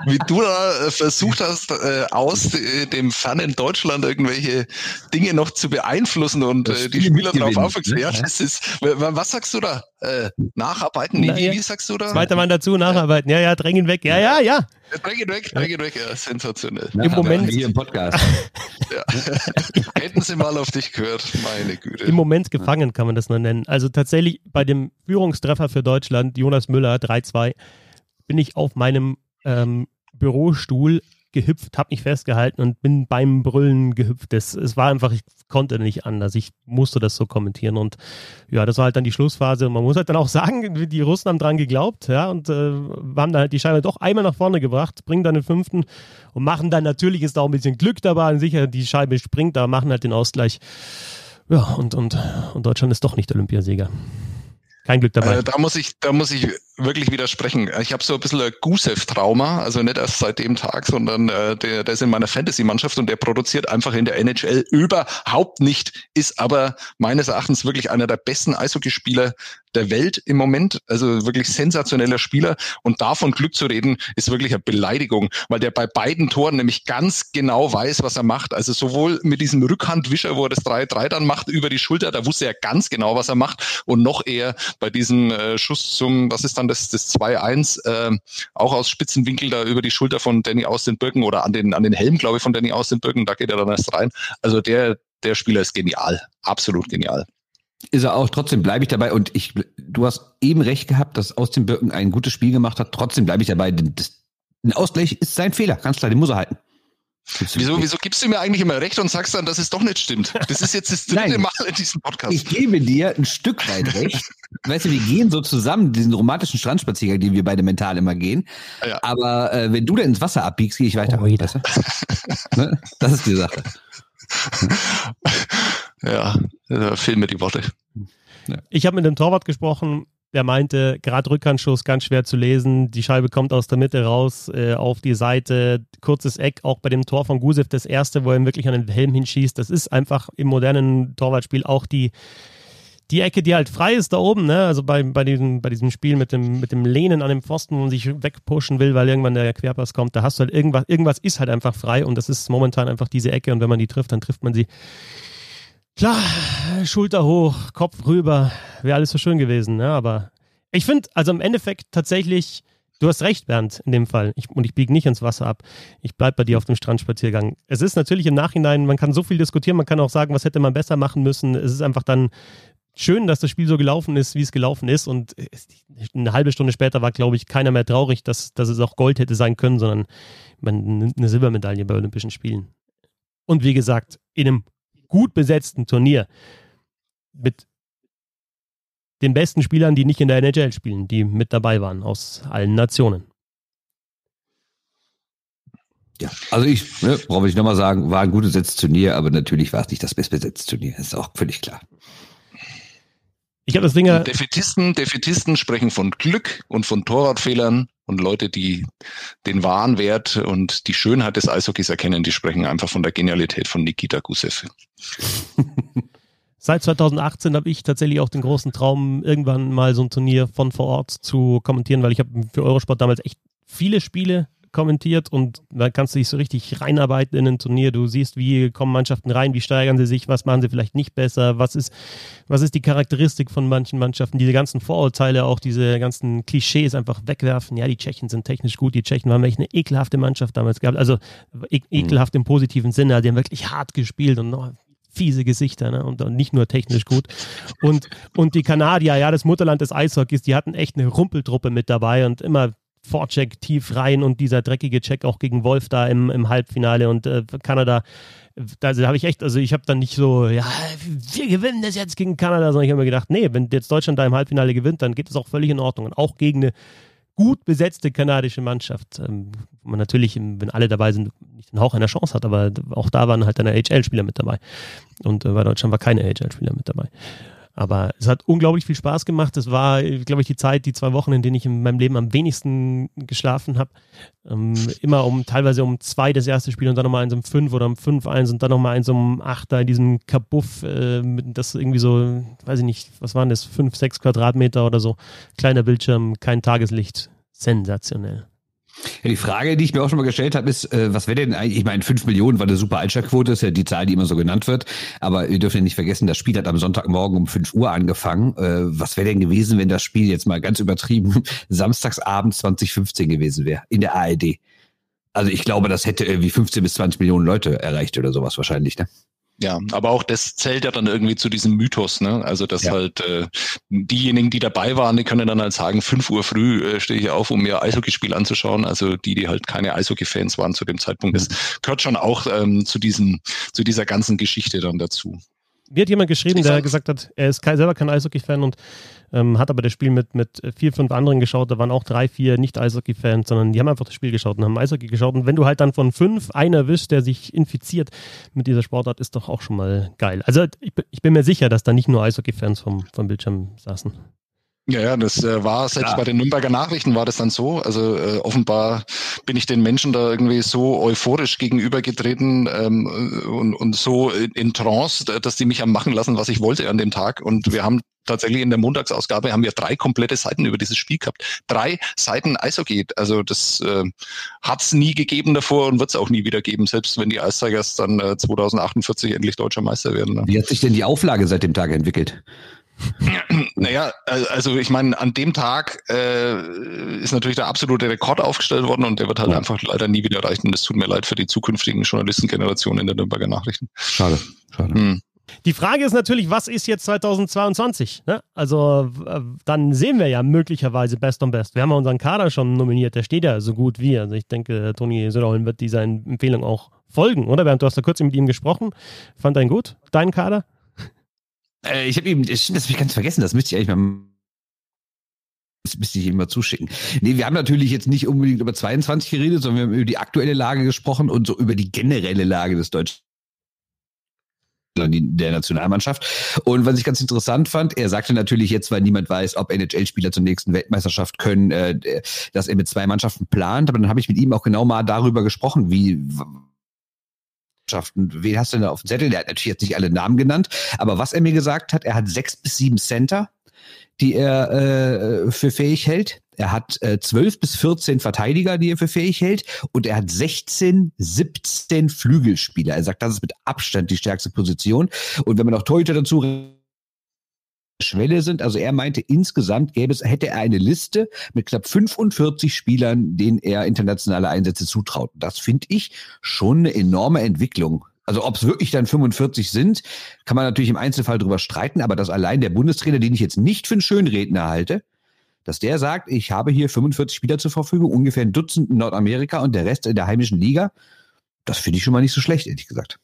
wie du da äh, versucht hast, äh, aus äh, dem fernen Deutschland irgendwelche Dinge noch zu beeinflussen und die Spieler darauf aufmerksam. Ne? Ja, das ist, was sagst du da? nacharbeiten? Nee, wie, wie sagst du da? Zweiter Mann dazu, nacharbeiten. Ja, ja, drängen weg. Ja, ja, ja. Drängen weg, drängen weg. Ja, sensationell. Im Moment. Hier im Podcast. ja. Hätten sie mal auf dich gehört, meine Güte. Im Moment gefangen kann man das nur nennen. Also tatsächlich bei dem Führungstreffer für Deutschland, Jonas Müller 3-2, bin ich auf meinem ähm, Bürostuhl gehüpft, habe mich festgehalten und bin beim Brüllen gehüpft. Es, es war einfach, ich konnte nicht anders. Ich musste das so kommentieren. Und ja, das war halt dann die Schlussphase. Und man muss halt dann auch sagen, die Russen haben dran geglaubt, ja, und äh, haben dann halt die Scheibe doch einmal nach vorne gebracht, bringen dann den fünften und machen dann natürlich ist da auch ein bisschen Glück dabei. Sicher, die Scheibe springt, aber machen halt den Ausgleich. Ja, und, und, und Deutschland ist doch nicht Olympiasieger. Kein Glück dabei. Äh, da muss ich, da muss ich wirklich widersprechen. Ich habe so ein bisschen Gusev-Trauma, also nicht erst seit dem Tag, sondern äh, der, der ist in meiner Fantasy-Mannschaft und der produziert einfach in der NHL überhaupt nicht, ist aber meines Erachtens wirklich einer der besten Eishockeyspieler der Welt im Moment, also wirklich sensationeller Spieler und davon Glück zu reden, ist wirklich eine Beleidigung, weil der bei beiden Toren nämlich ganz genau weiß, was er macht. Also sowohl mit diesem Rückhandwischer, wo er das 3-3 dann macht über die Schulter, da wusste er ganz genau, was er macht und noch eher bei diesem äh, Schuss zum, was ist dann das, das 2-1, äh, auch aus Spitzenwinkel da über die Schulter von Danny aus den Birken oder an den, an den Helm, glaube ich, von Danny aus den Birken, da geht er dann erst rein. Also der, der Spieler ist genial, absolut genial. Ist er auch, trotzdem bleibe ich dabei und ich, du hast eben recht gehabt, dass aus den Birken ein gutes Spiel gemacht hat, trotzdem bleibe ich dabei. Das, ein Ausgleich ist sein Fehler, ganz klar, den muss er halten. Wieso, wieso gibst du mir eigentlich immer recht und sagst dann, dass es doch nicht stimmt? Das ist jetzt das dritte Mal in diesem Podcast. Ich gebe dir ein Stück weit recht. weißt du, wir gehen so zusammen, diesen romantischen Strandspaziergang, den wir beide mental immer gehen. Ja. Aber äh, wenn du da ins Wasser abbiegst, gehe ich weiter. Oh, weißt du? ne? Das ist die Sache. ja, da fehlen mir die Worte. Ich habe mit dem Torwart gesprochen, der meinte, gerade Rückhandschuss ganz schwer zu lesen. Die Scheibe kommt aus der Mitte raus äh, auf die Seite. Kurzes Eck, auch bei dem Tor von Gusev, das erste, wo er wirklich an den Helm hinschießt. Das ist einfach im modernen Torwartspiel auch die, die Ecke, die halt frei ist da oben. Ne? Also bei, bei, diesem, bei diesem Spiel mit dem, mit dem Lehnen an dem Pfosten, wo man sich wegpushen will, weil irgendwann der Querpass kommt. Da hast du halt irgendwas, irgendwas ist halt einfach frei und das ist momentan einfach diese Ecke. Und wenn man die trifft, dann trifft man sie Klar, Schulter hoch, Kopf rüber, wäre alles so schön gewesen, ne? aber ich finde, also im Endeffekt tatsächlich, du hast recht, Bernd, in dem Fall. Ich, und ich biege nicht ins Wasser ab. Ich bleibe bei dir auf dem Strandspaziergang. Es ist natürlich im Nachhinein, man kann so viel diskutieren, man kann auch sagen, was hätte man besser machen müssen. Es ist einfach dann schön, dass das Spiel so gelaufen ist, wie es gelaufen ist. Und eine halbe Stunde später war, glaube ich, keiner mehr traurig, dass, dass es auch Gold hätte sein können, sondern eine Silbermedaille bei Olympischen Spielen. Und wie gesagt, in einem gut besetzten Turnier mit den besten Spielern, die nicht in der NHL spielen, die mit dabei waren aus allen Nationen. Ja, also ich, ne, brauche ich nochmal sagen, war ein gut besetztes Turnier, aber natürlich war es nicht das bestbesetzte Turnier, ist auch völlig klar. Ich habe das Ding ja. Defetisten, Defetisten sprechen von Glück und von Torwartfehlern und Leute, die den wahren Wert und die Schönheit des Eishockeys erkennen, die sprechen einfach von der Genialität von Nikita Gusev. Seit 2018 habe ich tatsächlich auch den großen Traum, irgendwann mal so ein Turnier von vor Ort zu kommentieren, weil ich habe für Eurosport damals echt viele Spiele kommentiert und da kannst du dich so richtig reinarbeiten in ein Turnier. Du siehst, wie kommen Mannschaften rein, wie steigern sie sich, was machen sie vielleicht nicht besser, was ist, was ist die Charakteristik von manchen Mannschaften, diese ganzen Vorurteile, auch diese ganzen Klischees einfach wegwerfen. Ja, die Tschechen sind technisch gut, die Tschechen haben echt eine ekelhafte Mannschaft damals gehabt, also e ekelhaft im positiven Sinne, die haben wirklich hart gespielt und noch fiese Gesichter ne? und, und, nicht nur technisch gut. Und, und die Kanadier, ja, das Mutterland des Eishockeys, die hatten echt eine Rumpeltruppe mit dabei und immer Vorcheck tief rein und dieser dreckige Check auch gegen Wolf da im, im Halbfinale und äh, Kanada. Da, habe ich echt, also ich habe dann nicht so, ja, wir gewinnen das jetzt gegen Kanada, sondern ich habe mir gedacht, nee, wenn jetzt Deutschland da im Halbfinale gewinnt, dann geht es auch völlig in Ordnung. Und auch gegen eine gut besetzte kanadische Mannschaft, ähm, man natürlich, wenn alle dabei sind, nicht den Hauch einer Chance hat, aber auch da waren halt dann HL-Spieler mit dabei. Und äh, bei Deutschland war keine HL-Spieler mit dabei. Aber es hat unglaublich viel Spaß gemacht. Es war, glaube ich, die Zeit, die zwei Wochen, in denen ich in meinem Leben am wenigsten geschlafen habe. Ähm, immer um, teilweise um zwei das erste Spiel und dann nochmal eins um fünf oder um fünf eins und dann nochmal eins um acht da in diesem Kabuff, äh, das irgendwie so, weiß ich nicht, was waren das, fünf, sechs Quadratmeter oder so. Kleiner Bildschirm, kein Tageslicht. Sensationell. Ja, die Frage, die ich mir auch schon mal gestellt habe, ist, äh, was wäre denn eigentlich, ich meine, 5 Millionen war eine super Einschlagquote, ist ja die Zahl, die immer so genannt wird, aber wir dürfen ja nicht vergessen, das Spiel hat am Sonntagmorgen um 5 Uhr angefangen. Äh, was wäre denn gewesen, wenn das Spiel jetzt mal ganz übertrieben samstagsabend 2015 gewesen wäre, in der ARD? Also ich glaube, das hätte irgendwie 15 bis 20 Millionen Leute erreicht oder sowas wahrscheinlich, ne? Ja, aber auch das zählt ja dann irgendwie zu diesem Mythos, ne? Also dass ja. halt äh, diejenigen, die dabei waren, die können dann halt sagen, fünf Uhr früh äh, stehe ich auf, um mir Eishockeyspiel anzuschauen. Also die, die halt keine Eishockey-Fans waren zu dem Zeitpunkt, das mhm. gehört schon auch ähm, zu diesem, zu dieser ganzen Geschichte dann dazu. Mir hat jemand geschrieben, der gesagt hat, er ist selber kein Eishockey-Fan und ähm, hat aber das Spiel mit, mit vier, fünf anderen geschaut. Da waren auch drei, vier Nicht-Eishockey-Fans, sondern die haben einfach das Spiel geschaut und haben Eishockey geschaut. Und wenn du halt dann von fünf einen erwischst, der sich infiziert mit dieser Sportart, ist doch auch schon mal geil. Also ich, ich bin mir sicher, dass da nicht nur Eishockey-Fans vom, vom Bildschirm saßen. Ja, ja, das äh, war selbst ja. bei den Nürnberger Nachrichten war das dann so. Also äh, offenbar bin ich den Menschen da irgendwie so euphorisch gegenübergetreten ähm, und, und so in Trance, dass die mich haben machen lassen, was ich wollte an dem Tag. Und wir haben tatsächlich in der Montagsausgabe haben wir drei komplette Seiten über dieses Spiel gehabt. Drei Seiten Eishockey. Also das äh, hat es nie gegeben davor und wird es auch nie wieder geben, selbst wenn die Ice dann äh, 2048 endlich deutscher Meister werden. Ne? Wie hat sich denn die Auflage seit dem Tag entwickelt? Naja, also ich meine, an dem Tag äh, ist natürlich der absolute Rekord aufgestellt worden und der wird halt ja. einfach leider nie wieder erreicht. Und es tut mir leid für die zukünftigen Journalistengenerationen in der Nürnberger Nachrichten. Schade, schade. Hm. Die Frage ist natürlich, was ist jetzt 2022? Ne? Also dann sehen wir ja möglicherweise Best on Best. Wir haben ja unseren Kader schon nominiert, der steht ja so gut wie. Also ich denke, Toni Söderholm wird dieser Empfehlung auch folgen, oder? Bernd, du hast da kurz mit ihm gesprochen. Fand er ihn gut, deinen Kader? Äh, ich habe ihm, das habe ich ganz vergessen, das müsste ich eigentlich mal das müsste ich ihm mal zuschicken. Nee, wir haben natürlich jetzt nicht unbedingt über 22 geredet, sondern wir haben über die aktuelle Lage gesprochen und so über die generelle Lage des deutschen der Nationalmannschaft. Und was ich ganz interessant fand, er sagte natürlich jetzt, weil niemand weiß, ob NHL-Spieler zur nächsten Weltmeisterschaft können, äh, dass er mit zwei Mannschaften plant. Aber dann habe ich mit ihm auch genau mal darüber gesprochen, wie Wen hast du denn da auf dem Zettel? Der hat natürlich jetzt nicht alle Namen genannt, aber was er mir gesagt hat, er hat sechs bis sieben Center, die er äh, für fähig hält. Er hat äh, 12 bis 14 Verteidiger, die er für fähig hält. Und er hat 16, 17 Flügelspieler. Er sagt, das ist mit Abstand die stärkste Position. Und wenn man noch Torhüter dazu Schwelle sind. Also er meinte, insgesamt gäbe es, hätte er eine Liste mit knapp 45 Spielern, denen er internationale Einsätze zutraut. Das finde ich schon eine enorme Entwicklung. Also ob es wirklich dann 45 sind, kann man natürlich im Einzelfall drüber streiten, aber dass allein der Bundestrainer, den ich jetzt nicht für einen Schönredner halte, dass der sagt, ich habe hier 45 Spieler zur Verfügung, ungefähr ein Dutzend in Nordamerika und der Rest in der heimischen Liga, das finde ich schon mal nicht so schlecht, ehrlich gesagt.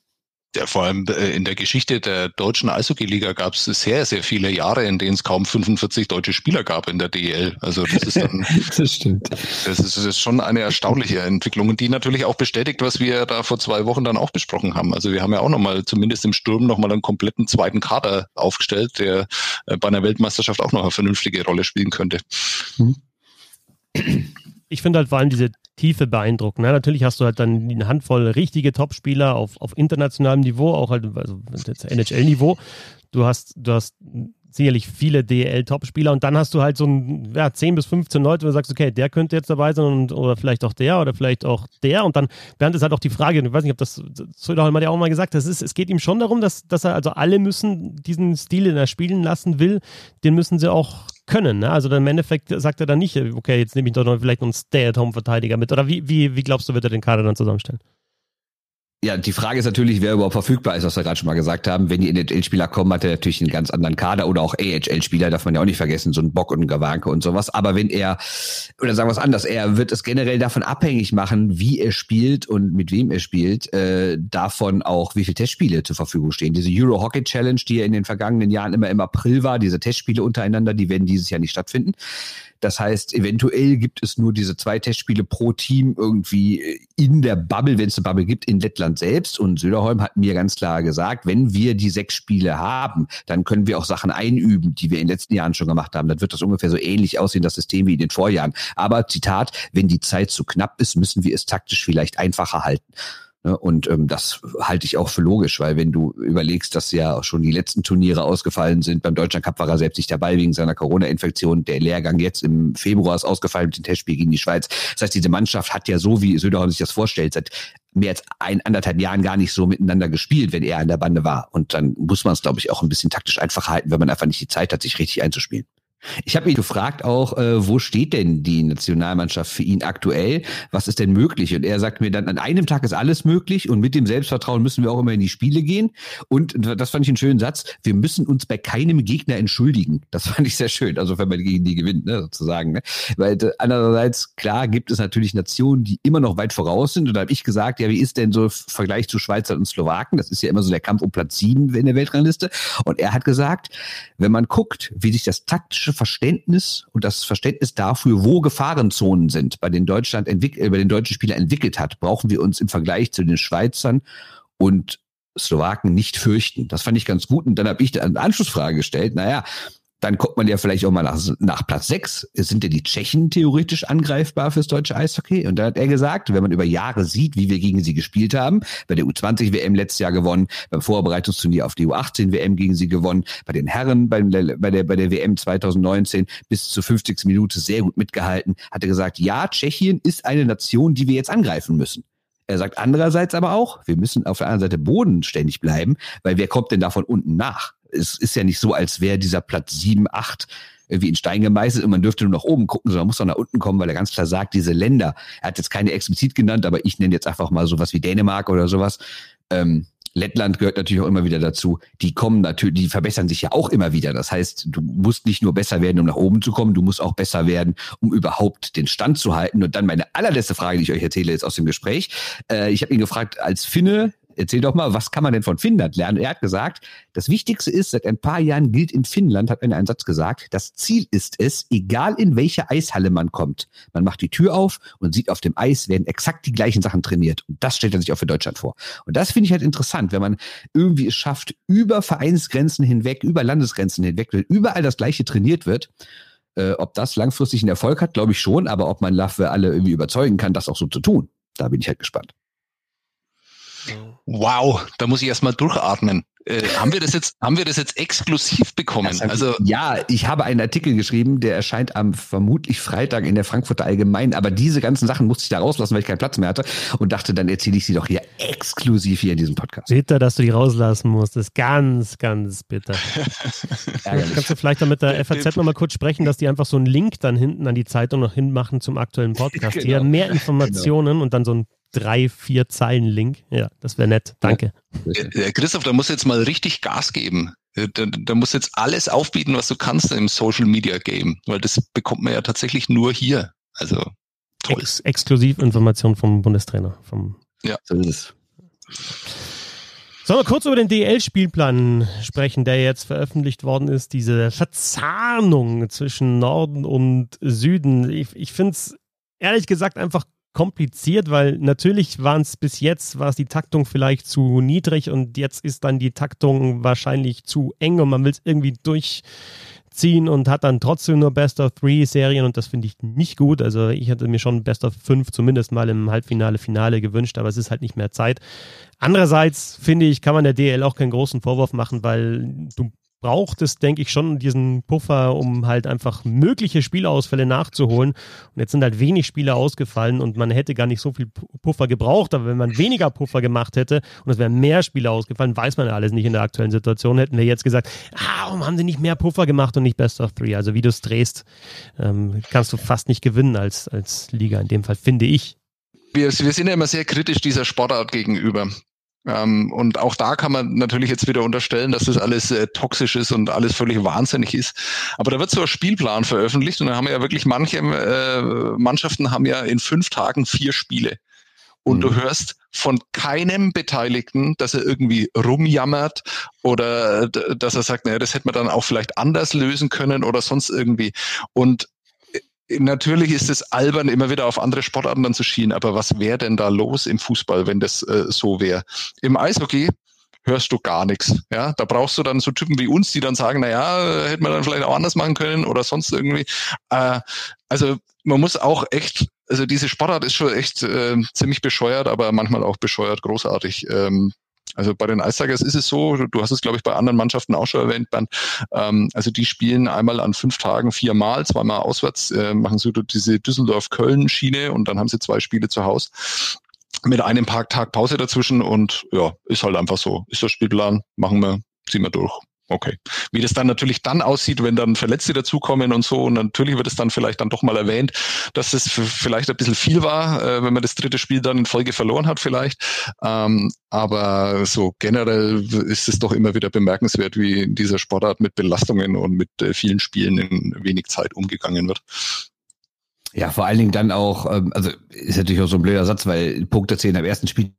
Ja, vor allem äh, in der Geschichte der deutschen Eishockey-Liga gab es sehr, sehr viele Jahre, in denen es kaum 45 deutsche Spieler gab in der DEL. Also das ist dann, das stimmt. Das ist, das ist schon eine erstaunliche Entwicklung und die natürlich auch bestätigt, was wir da vor zwei Wochen dann auch besprochen haben. Also wir haben ja auch nochmal, zumindest im Sturm, nochmal einen kompletten zweiten Kader aufgestellt, der äh, bei einer Weltmeisterschaft auch noch eine vernünftige Rolle spielen könnte. Mhm ich finde halt vor allem diese Tiefe beeindruckend. Ne? Natürlich hast du halt dann eine Handvoll richtige Topspieler auf, auf internationalem Niveau, auch halt also NHL-Niveau. Du hast, du hast sicherlich viele DL-Topspieler und dann hast du halt so ein, ja, 10 bis 15 Leute, wo du sagst, okay, der könnte jetzt dabei sein und, oder vielleicht auch der oder vielleicht auch der und dann während es halt auch die Frage, ich weiß nicht, ob das Söderholm hat ja auch mal gesagt, das ist, es geht ihm schon darum, dass, dass er also alle müssen diesen Stil, den er spielen lassen will, den müssen sie auch können. Ne? Also im Endeffekt sagt er dann nicht, okay, jetzt nehme ich doch noch vielleicht einen Stay-at-Home-Verteidiger mit. Oder wie, wie, wie glaubst du, wird er den Kader dann zusammenstellen? Ja, die Frage ist natürlich, wer überhaupt verfügbar ist, was wir gerade schon mal gesagt haben. Wenn die NHL-Spieler kommen, hat er natürlich einen ganz anderen Kader oder auch AHL-Spieler, darf man ja auch nicht vergessen, so ein Bock und ein Gawanke und sowas. Aber wenn er, oder sagen wir es anders, er wird es generell davon abhängig machen, wie er spielt und mit wem er spielt, äh, davon auch, wie viele Testspiele zur Verfügung stehen. Diese Euro Hockey Challenge, die ja in den vergangenen Jahren immer im April war, diese Testspiele untereinander, die werden dieses Jahr nicht stattfinden. Das heißt, eventuell gibt es nur diese zwei Testspiele pro Team irgendwie in der Bubble, wenn es eine Bubble gibt, in Lettland selbst. Und Söderholm hat mir ganz klar gesagt, wenn wir die sechs Spiele haben, dann können wir auch Sachen einüben, die wir in den letzten Jahren schon gemacht haben. Dann wird das ungefähr so ähnlich aussehen, das System wie in den Vorjahren. Aber Zitat, wenn die Zeit zu knapp ist, müssen wir es taktisch vielleicht einfacher halten. Ne? Und ähm, das halte ich auch für logisch, weil wenn du überlegst, dass ja schon die letzten Turniere ausgefallen sind, beim Deutschland Cup war er selbst nicht dabei wegen seiner Corona-Infektion, der Lehrgang jetzt im Februar ist ausgefallen mit dem Testspiel gegen die Schweiz. Das heißt, diese Mannschaft hat ja so, wie Söderholm sich das vorstellt, seit mehr als ein, anderthalb Jahren gar nicht so miteinander gespielt, wenn er an der Bande war. Und dann muss man es, glaube ich, auch ein bisschen taktisch einfach halten, wenn man einfach nicht die Zeit hat, sich richtig einzuspielen. Ich habe ihn gefragt auch, äh, wo steht denn die Nationalmannschaft für ihn aktuell? Was ist denn möglich? Und er sagt mir dann, an einem Tag ist alles möglich und mit dem Selbstvertrauen müssen wir auch immer in die Spiele gehen. Und das fand ich einen schönen Satz. Wir müssen uns bei keinem Gegner entschuldigen. Das fand ich sehr schön. Also wenn man gegen die gewinnt, ne, sozusagen. Ne? Weil äh, andererseits, klar, gibt es natürlich Nationen, die immer noch weit voraus sind. Und da habe ich gesagt, ja, wie ist denn so im Vergleich zu Schweizer und Slowaken? Das ist ja immer so der Kampf um Platz sieben in der Weltrangliste. Und er hat gesagt, wenn man guckt, wie sich das taktische Verständnis und das Verständnis dafür, wo Gefahrenzonen sind, bei den Deutschland äh, bei den deutschen Spielern entwickelt hat, brauchen wir uns im Vergleich zu den Schweizern und Slowaken nicht fürchten. Das fand ich ganz gut. Und dann habe ich eine Anschlussfrage gestellt. Naja, dann guckt man ja vielleicht auch mal nach, nach Platz 6. Sind ja die Tschechen theoretisch angreifbar fürs deutsche Eishockey? Und da hat er gesagt, wenn man über Jahre sieht, wie wir gegen sie gespielt haben, bei der U20-WM letztes Jahr gewonnen, beim Vorbereitungsturnier auf die U18-WM gegen sie gewonnen, bei den Herren bei der, bei der, bei der WM 2019 bis zur 50. Minute sehr gut mitgehalten, hat er gesagt, ja, Tschechien ist eine Nation, die wir jetzt angreifen müssen. Er sagt andererseits aber auch, wir müssen auf der anderen Seite bodenständig bleiben, weil wer kommt denn da von unten nach? Es ist ja nicht so, als wäre dieser Platz 7, 8 irgendwie in Stein gemeißelt und man dürfte nur nach oben gucken, sondern muss doch nach unten kommen, weil er ganz klar sagt, diese Länder, er hat jetzt keine explizit genannt, aber ich nenne jetzt einfach mal sowas wie Dänemark oder sowas. Ähm, Lettland gehört natürlich auch immer wieder dazu. Die kommen natürlich, die verbessern sich ja auch immer wieder. Das heißt, du musst nicht nur besser werden, um nach oben zu kommen, du musst auch besser werden, um überhaupt den Stand zu halten. Und dann meine allerletzte Frage, die ich euch erzähle, ist aus dem Gespräch. Äh, ich habe ihn gefragt, als Finne erzähl doch mal, was kann man denn von Finnland lernen? Er hat gesagt, das Wichtigste ist, seit ein paar Jahren gilt in Finnland, hat er einen Satz gesagt, das Ziel ist es, egal in welche Eishalle man kommt, man macht die Tür auf und sieht auf dem Eis, werden exakt die gleichen Sachen trainiert. Und das stellt er sich auch für Deutschland vor. Und das finde ich halt interessant, wenn man irgendwie es schafft, über Vereinsgrenzen hinweg, über Landesgrenzen hinweg, wenn überall das Gleiche trainiert wird. Äh, ob das langfristig einen Erfolg hat, glaube ich schon, aber ob man Laffe alle irgendwie überzeugen kann, das auch so zu tun, da bin ich halt gespannt. Wow, da muss ich erstmal durchatmen. Äh, haben wir das jetzt, haben wir das jetzt exklusiv bekommen? Also ja, ich habe einen Artikel geschrieben, der erscheint am vermutlich Freitag in der Frankfurter Allgemeinen, aber diese ganzen Sachen musste ich da rauslassen, weil ich keinen Platz mehr hatte und dachte, dann erzähle ich sie doch hier exklusiv hier in diesem Podcast. Bitter, dass du die rauslassen musst, das ist ganz, ganz bitter. Kannst du vielleicht dann mit der FAZ nochmal kurz sprechen, dass die einfach so einen Link dann hinten an die Zeitung noch hinmachen zum aktuellen Podcast. genau. Die haben mehr Informationen genau. und dann so ein drei, vier Zeilen Link. Ja, das wäre nett. Danke. Ja, Christoph, da muss jetzt mal richtig Gas geben. Da, da muss jetzt alles aufbieten, was du kannst im Social Media Game, weil das bekommt man ja tatsächlich nur hier. Also toll. Ex Exklusivinformation vom Bundestrainer. Vom ja, so ist es. Sollen wir kurz über den DL-Spielplan sprechen, der jetzt veröffentlicht worden ist? Diese Verzahnung zwischen Norden und Süden. Ich, ich finde es ehrlich gesagt einfach kompliziert, weil natürlich waren es bis jetzt, war es die Taktung vielleicht zu niedrig und jetzt ist dann die Taktung wahrscheinlich zu eng und man will es irgendwie durchziehen und hat dann trotzdem nur Best of Three Serien und das finde ich nicht gut. Also ich hätte mir schon Best of Fünf zumindest mal im Halbfinale, Finale gewünscht, aber es ist halt nicht mehr Zeit. Andererseits finde ich, kann man der DL auch keinen großen Vorwurf machen, weil du braucht es, denke ich, schon diesen Puffer, um halt einfach mögliche Spielausfälle nachzuholen. Und jetzt sind halt wenig Spiele ausgefallen und man hätte gar nicht so viel Puffer gebraucht. Aber wenn man weniger Puffer gemacht hätte und es wären mehr Spiele ausgefallen, weiß man ja alles nicht in der aktuellen Situation, hätten wir jetzt gesagt, ah, warum haben sie nicht mehr Puffer gemacht und nicht Best of Three? Also wie du es drehst, ähm, kannst du fast nicht gewinnen als, als Liga in dem Fall, finde ich. Wir, wir sind ja immer sehr kritisch dieser Sportart gegenüber. Ähm, und auch da kann man natürlich jetzt wieder unterstellen, dass das alles äh, toxisch ist und alles völlig wahnsinnig ist. Aber da wird so ein Spielplan veröffentlicht und da haben ja wirklich manche äh, Mannschaften haben ja in fünf Tagen vier Spiele. Und mhm. du hörst von keinem Beteiligten, dass er irgendwie rumjammert oder dass er sagt, naja, das hätte man dann auch vielleicht anders lösen können oder sonst irgendwie. Und natürlich ist es albern, immer wieder auf andere Sportarten dann zu schielen, aber was wäre denn da los im Fußball, wenn das äh, so wäre? Im Eishockey hörst du gar nichts. Ja, da brauchst du dann so Typen wie uns, die dann sagen, na ja, hätte man dann vielleicht auch anders machen können oder sonst irgendwie. Äh, also man muss auch echt, also diese Sportart ist schon echt äh, ziemlich bescheuert, aber manchmal auch bescheuert großartig. Ähm, also bei den Ice ist es so, du hast es, glaube ich, bei anderen Mannschaften auch schon erwähnt, Bernd, ähm, also die spielen einmal an fünf Tagen viermal, zweimal auswärts, äh, machen so diese Düsseldorf-Köln-Schiene und dann haben sie zwei Spiele zu Hause mit einem Tag Pause dazwischen und ja, ist halt einfach so. Ist der Spielplan, machen wir, ziehen wir durch. Okay. Wie das dann natürlich dann aussieht, wenn dann Verletzte dazukommen und so, und natürlich wird es dann vielleicht dann doch mal erwähnt, dass es vielleicht ein bisschen viel war, äh, wenn man das dritte Spiel dann in Folge verloren hat vielleicht. Ähm, aber so generell ist es doch immer wieder bemerkenswert, wie in dieser Sportart mit Belastungen und mit äh, vielen Spielen in wenig Zeit umgegangen wird. Ja, vor allen Dingen dann auch, ähm, also ist natürlich auch so ein blöder Satz, weil Punkte zählen am ersten Spiel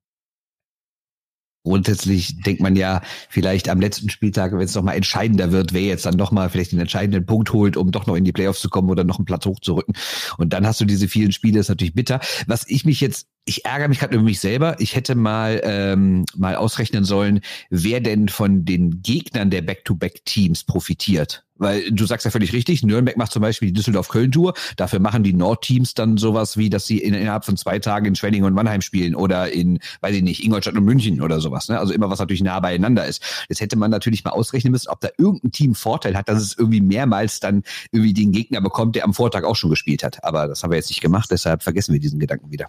grundsätzlich denkt man ja vielleicht am letzten Spieltag, wenn es noch mal entscheidender wird, wer jetzt dann noch mal vielleicht den entscheidenden Punkt holt, um doch noch in die Playoffs zu kommen oder noch einen Platz hochzurücken. Und dann hast du diese vielen Spiele, ist natürlich bitter. Was ich mich jetzt ich ärgere mich gerade über mich selber. Ich hätte mal ähm, mal ausrechnen sollen, wer denn von den Gegnern der Back-to-Back-Teams profitiert. Weil du sagst ja völlig richtig, Nürnberg macht zum Beispiel die Düsseldorf-Köln-Tour. Dafür machen die Nordteams dann sowas wie, dass sie in, innerhalb von zwei Tagen in Schwenning und Mannheim spielen oder in, weiß ich nicht, Ingolstadt und München oder sowas. Ne? Also immer was natürlich nah beieinander ist. Jetzt hätte man natürlich mal ausrechnen müssen, ob da irgendein Team Vorteil hat, dass es irgendwie mehrmals dann irgendwie den Gegner bekommt, der am Vortag auch schon gespielt hat. Aber das haben wir jetzt nicht gemacht, deshalb vergessen wir diesen Gedanken wieder.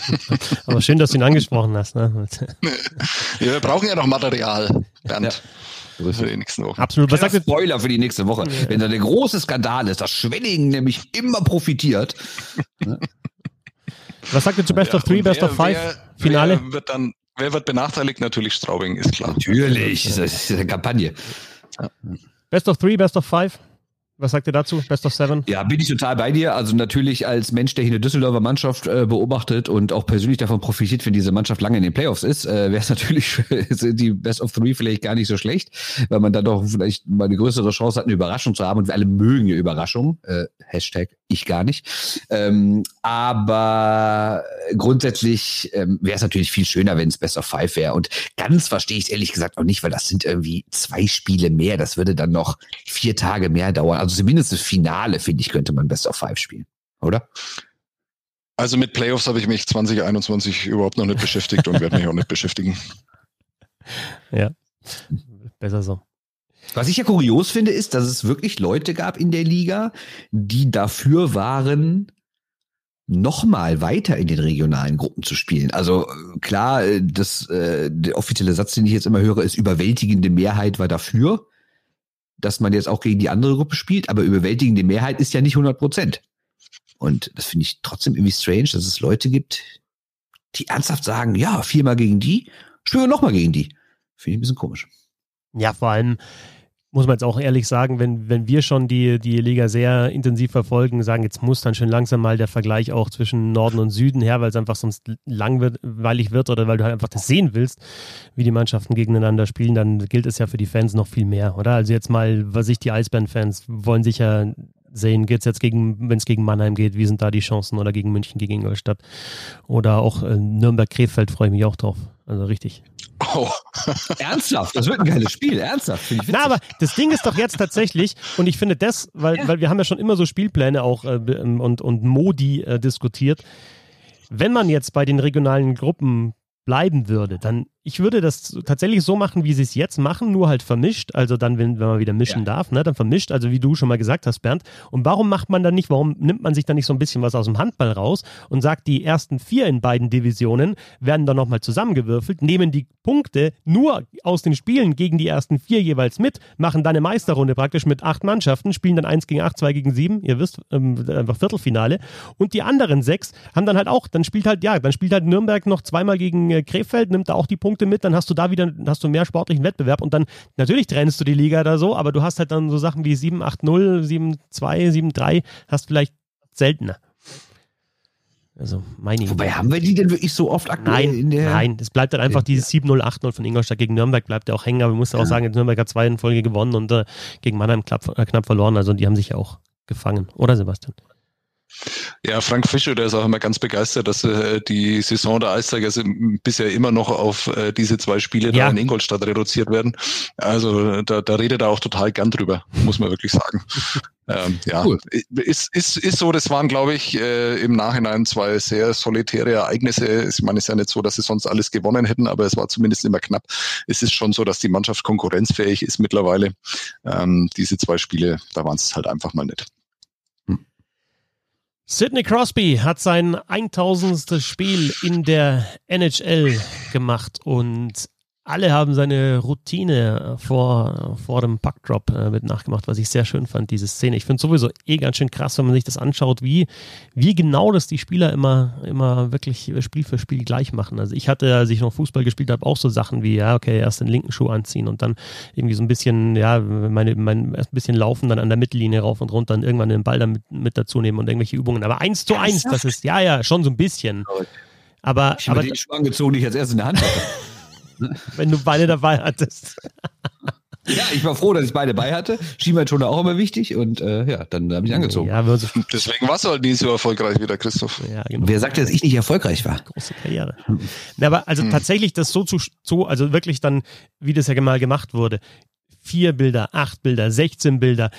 Aber schön, dass du ihn angesprochen hast. Ne? ja, wir brauchen ja noch Material, Bernd. Ja. Für die nächsten Wochen. Absolut. Was sagt Spoiler für die nächste Woche. Ja. Wenn da der große Skandal ist, dass Schwenningen nämlich immer profitiert. Was sagt ihr zu Best ja, of Three, Best wer, of Five, wer, Finale? Wer wird dann, wer wird benachteiligt? Natürlich Straubing, ist klar. Natürlich, das ist eine Kampagne. Best of Three, Best of Five? Was sagt ihr dazu? Best of Seven? Ja, bin ich total bei dir. Also natürlich als Mensch, der hier eine Düsseldorfer Mannschaft äh, beobachtet und auch persönlich davon profitiert, wenn diese Mannschaft lange in den Playoffs ist, äh, wäre es natürlich die Best of Three vielleicht gar nicht so schlecht, weil man dann doch vielleicht mal eine größere Chance hat, eine Überraschung zu haben. Und wir alle mögen ja Überraschungen. Äh, Hashtag ich gar nicht. Ähm, aber grundsätzlich ähm, wäre es natürlich viel schöner, wenn es Best of Five wäre. Und ganz verstehe ich es ehrlich gesagt auch nicht, weil das sind irgendwie zwei Spiele mehr. Das würde dann noch vier Tage mehr dauern. Also zumindest das Finale, finde ich, könnte man Best of Five spielen, oder? Also mit Playoffs habe ich mich 2021 überhaupt noch nicht beschäftigt und werde mich auch nicht beschäftigen. Ja, besser so. Was ich ja kurios finde, ist, dass es wirklich Leute gab in der Liga, die dafür waren, nochmal weiter in den regionalen Gruppen zu spielen. Also äh, klar, äh, das, äh, der offizielle Satz, den ich jetzt immer höre, ist überwältigende Mehrheit war dafür, dass man jetzt auch gegen die andere Gruppe spielt, aber überwältigende Mehrheit ist ja nicht 100 Prozent. Und das finde ich trotzdem irgendwie strange, dass es Leute gibt, die ernsthaft sagen, ja, viermal gegen die, spielen wir nochmal gegen die. Finde ich ein bisschen komisch. Ja, vor allem, muss man jetzt auch ehrlich sagen, wenn, wenn wir schon die, die Liga sehr intensiv verfolgen, sagen, jetzt muss dann schon langsam mal der Vergleich auch zwischen Norden und Süden her, weil es einfach sonst langweilig wird oder weil du halt einfach das sehen willst, wie die Mannschaften gegeneinander spielen, dann gilt es ja für die Fans noch viel mehr, oder? Also jetzt mal, was ich die Eisbären-Fans wollen sicher sehen, geht es jetzt gegen, wenn es gegen Mannheim geht, wie sind da die Chancen oder gegen München, gegen Ingolstadt oder auch äh, Nürnberg-Krefeld freue ich mich auch drauf. Also richtig. Oh. Ernsthaft, das wird ein geiles Spiel, ernsthaft. Ich Na, aber das Ding ist doch jetzt tatsächlich, und ich finde das, weil, ja. weil wir haben ja schon immer so Spielpläne auch äh, und, und Modi äh, diskutiert. Wenn man jetzt bei den regionalen Gruppen bleiben würde, dann ich würde das tatsächlich so machen, wie sie es jetzt machen, nur halt vermischt. Also dann, wenn, wenn man wieder mischen ja. darf, ne, dann vermischt, also wie du schon mal gesagt hast, Bernd. Und warum macht man dann nicht, warum nimmt man sich dann nicht so ein bisschen was aus dem Handball raus und sagt, die ersten vier in beiden Divisionen werden dann nochmal zusammengewürfelt, nehmen die Punkte nur aus den Spielen gegen die ersten vier jeweils mit, machen dann eine Meisterrunde praktisch mit acht Mannschaften, spielen dann eins gegen acht, zwei gegen sieben, ihr wisst, ähm, einfach Viertelfinale. Und die anderen sechs haben dann halt auch, dann spielt halt, ja, dann spielt halt Nürnberg noch zweimal gegen äh, Krefeld, nimmt da auch die Punkte Punkte mit, dann hast du da wieder hast du mehr sportlichen Wettbewerb und dann natürlich trennst du die Liga da so, aber du hast halt dann so Sachen wie 7-8-0, 7-2, 7-3, hast vielleicht seltener. Also meine Wobei haben wir die denn wirklich so oft aktuell nein, in der. Nein, es bleibt dann einfach okay. dieses 7-0, 8-0 von Ingolstadt gegen Nürnberg bleibt ja auch hängen, aber man muss ja. auch sagen, Nürnberg hat zwei in Folge gewonnen und äh, gegen Mannheim knapp, knapp verloren. Also die haben sich ja auch gefangen, oder Sebastian? Ja, Frank Fischer, der ist auch immer ganz begeistert, dass äh, die Saison der Eisberger bisher immer noch auf äh, diese zwei Spiele ja. da in Ingolstadt reduziert werden. Also da, da redet er auch total gern drüber, muss man wirklich sagen. ähm, ja, cool. ist, ist, ist so, das waren, glaube ich, äh, im Nachhinein zwei sehr solitäre Ereignisse. Ich meine, es ist ja nicht so, dass sie sonst alles gewonnen hätten, aber es war zumindest immer knapp. Es ist schon so, dass die Mannschaft konkurrenzfähig ist mittlerweile. Ähm, diese zwei Spiele, da waren es halt einfach mal nicht. Sidney Crosby hat sein 1000. Spiel in der NHL gemacht und alle haben seine Routine vor, vor dem Puckdrop äh, mit nachgemacht, was ich sehr schön fand, diese Szene. Ich finde sowieso eh ganz schön krass, wenn man sich das anschaut, wie, wie genau das die Spieler immer, immer wirklich Spiel für Spiel gleich machen. Also ich hatte, als ich noch Fußball gespielt habe, auch so Sachen wie, ja, okay, erst den linken Schuh anziehen und dann irgendwie so ein bisschen, ja, meine, mein, erst ein bisschen laufen, dann an der Mittellinie rauf und runter, dann irgendwann den Ball damit mit dazu nehmen und irgendwelche Übungen. Aber eins zu eins, das ist, ja, ja, schon so ein bisschen. Aber, ich habe die Schuhe angezogen, die ich als erstes in der Hand hatte. wenn du beide dabei hattest. Ja, ich war froh, dass ich beide bei hatte. Schienbeinschoner auch immer wichtig und äh, ja, dann habe ich angezogen. Ja, Deswegen warst du halt nie so erfolgreich wie der Christoph. Ja, genau. Wer sagte, dass ich nicht erfolgreich war? Große Karriere. Ja, aber also hm. tatsächlich das so zu, so, also wirklich dann, wie das ja mal gemacht wurde, vier Bilder, acht Bilder, 16 Bilder,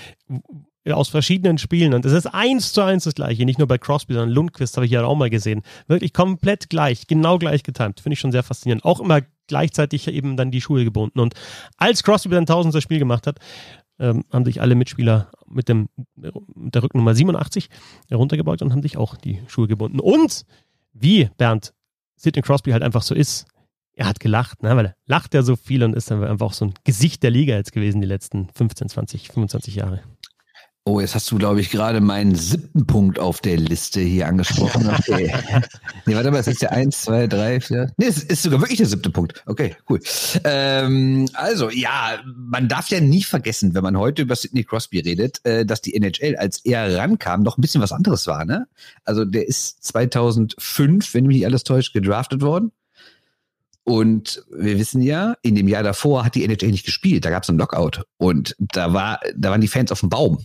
aus verschiedenen Spielen. Und das ist eins zu eins das gleiche. Nicht nur bei Crosby, sondern Lundqvist habe ich ja auch mal gesehen. Wirklich komplett gleich, genau gleich getimt. Finde ich schon sehr faszinierend. Auch immer gleichzeitig eben dann die Schuhe gebunden. Und als Crosby dann tausendster Spiel gemacht hat, ähm, haben sich alle Mitspieler mit, dem, mit der Rückennummer 87 heruntergebeugt und haben sich auch die Schuhe gebunden. Und wie Bernd Sidney Crosby halt einfach so ist, er hat gelacht, ne? weil er lacht ja so viel und ist dann einfach auch so ein Gesicht der Liga jetzt gewesen die letzten 15, 20, 25 Jahre. Oh, jetzt hast du, glaube ich, gerade meinen siebten Punkt auf der Liste hier angesprochen. Okay. nee, warte mal, es ist ja eins, zwei, drei, vier. Nee, es ist sogar wirklich der siebte Punkt. Okay, cool. Ähm, also, ja, man darf ja nie vergessen, wenn man heute über Sidney Crosby redet, äh, dass die NHL, als er rankam, noch ein bisschen was anderes war, ne? Also, der ist 2005, wenn mich nicht alles täuscht, gedraftet worden. Und wir wissen ja, in dem Jahr davor hat die NHL nicht gespielt. Da gab es einen Lockout. Und da war, da waren die Fans auf dem Baum.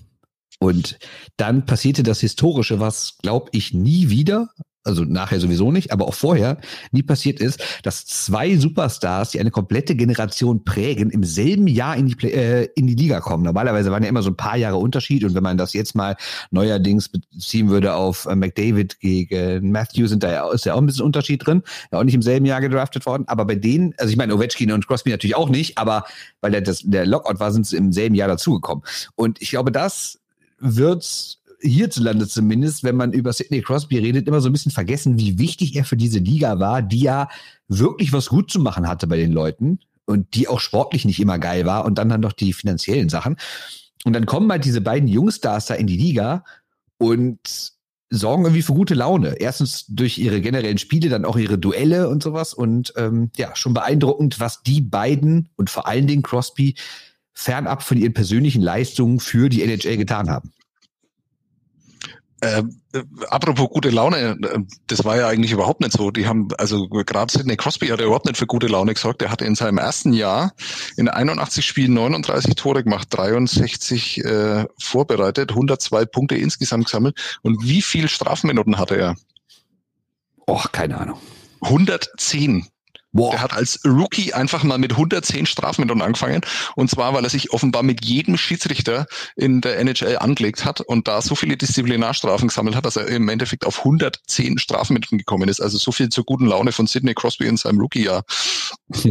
Und dann passierte das Historische, was, glaube ich, nie wieder, also nachher sowieso nicht, aber auch vorher nie passiert ist, dass zwei Superstars, die eine komplette Generation prägen, im selben Jahr in die, Play äh, in die Liga kommen. Normalerweise waren ja immer so ein paar Jahre Unterschied und wenn man das jetzt mal neuerdings beziehen würde auf äh, McDavid gegen Matthew, sind da ja, ist ja auch ein bisschen Unterschied drin, ja auch nicht im selben Jahr gedraftet worden, aber bei denen, also ich meine Ovechkin und Crosby natürlich auch nicht, aber weil der, das, der Lockout war, sind sie im selben Jahr dazugekommen. Und ich glaube, das wird hierzulande zumindest, wenn man über Sidney Crosby redet, immer so ein bisschen vergessen, wie wichtig er für diese Liga war, die ja wirklich was gut zu machen hatte bei den Leuten und die auch sportlich nicht immer geil war und dann dann noch die finanziellen Sachen. Und dann kommen halt diese beiden Jungstars da in die Liga und sorgen irgendwie für gute Laune. Erstens durch ihre generellen Spiele, dann auch ihre Duelle und sowas. Und ähm, ja, schon beeindruckend, was die beiden und vor allen Dingen Crosby fernab von ihren persönlichen Leistungen für die NHL getan haben. Äh, äh, apropos gute Laune, äh, das war ja eigentlich überhaupt nicht so. Die haben, also gerade Sidney Crosby hat ja überhaupt nicht für gute Laune gesorgt. Er hatte in seinem ersten Jahr in 81 Spielen 39 Tore gemacht, 63 äh, vorbereitet, 102 Punkte insgesamt gesammelt. Und wie viel Strafminuten hatte er? Och, keine Ahnung. 110. Boah. Der hat als Rookie einfach mal mit 110 Strafminuten angefangen. Und zwar, weil er sich offenbar mit jedem Schiedsrichter in der NHL angelegt hat und da so viele Disziplinarstrafen gesammelt hat, dass er im Endeffekt auf 110 Strafminuten gekommen ist. Also so viel zur guten Laune von Sidney Crosby in seinem Rookie-Jahr.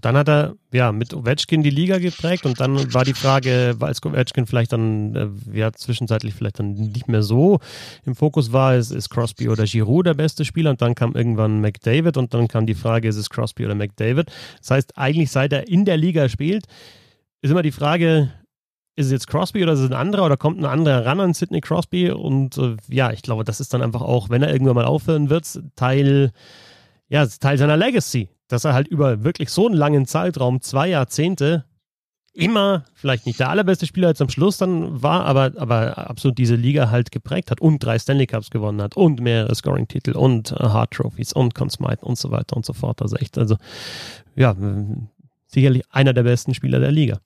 dann hat er ja mit Ovechkin die Liga geprägt und dann war die Frage, als Ovechkin vielleicht dann äh, ja zwischenzeitlich vielleicht dann nicht mehr so im Fokus war, ist, ist Crosby oder Giroud der beste Spieler und dann kam irgendwann McDavid und dann kam die Frage, ist es Crosby oder McDavid? Das heißt, eigentlich seit er in der Liga spielt, ist immer die Frage, ist es jetzt Crosby oder ist es ein anderer oder kommt ein anderer ran an Sidney Crosby? Und äh, ja, ich glaube, das ist dann einfach auch, wenn er irgendwann mal aufhören wird, Teil, ja, Teil seiner Legacy dass er halt über wirklich so einen langen Zeitraum, zwei Jahrzehnte, immer vielleicht nicht der allerbeste Spieler jetzt am Schluss dann war, aber, aber absolut diese Liga halt geprägt hat und drei Stanley Cups gewonnen hat und mehrere Scoring-Titel und uh, Hard Trophies und Conn Smythe und so weiter und so fort. Also echt, also ja, sicherlich einer der besten Spieler der Liga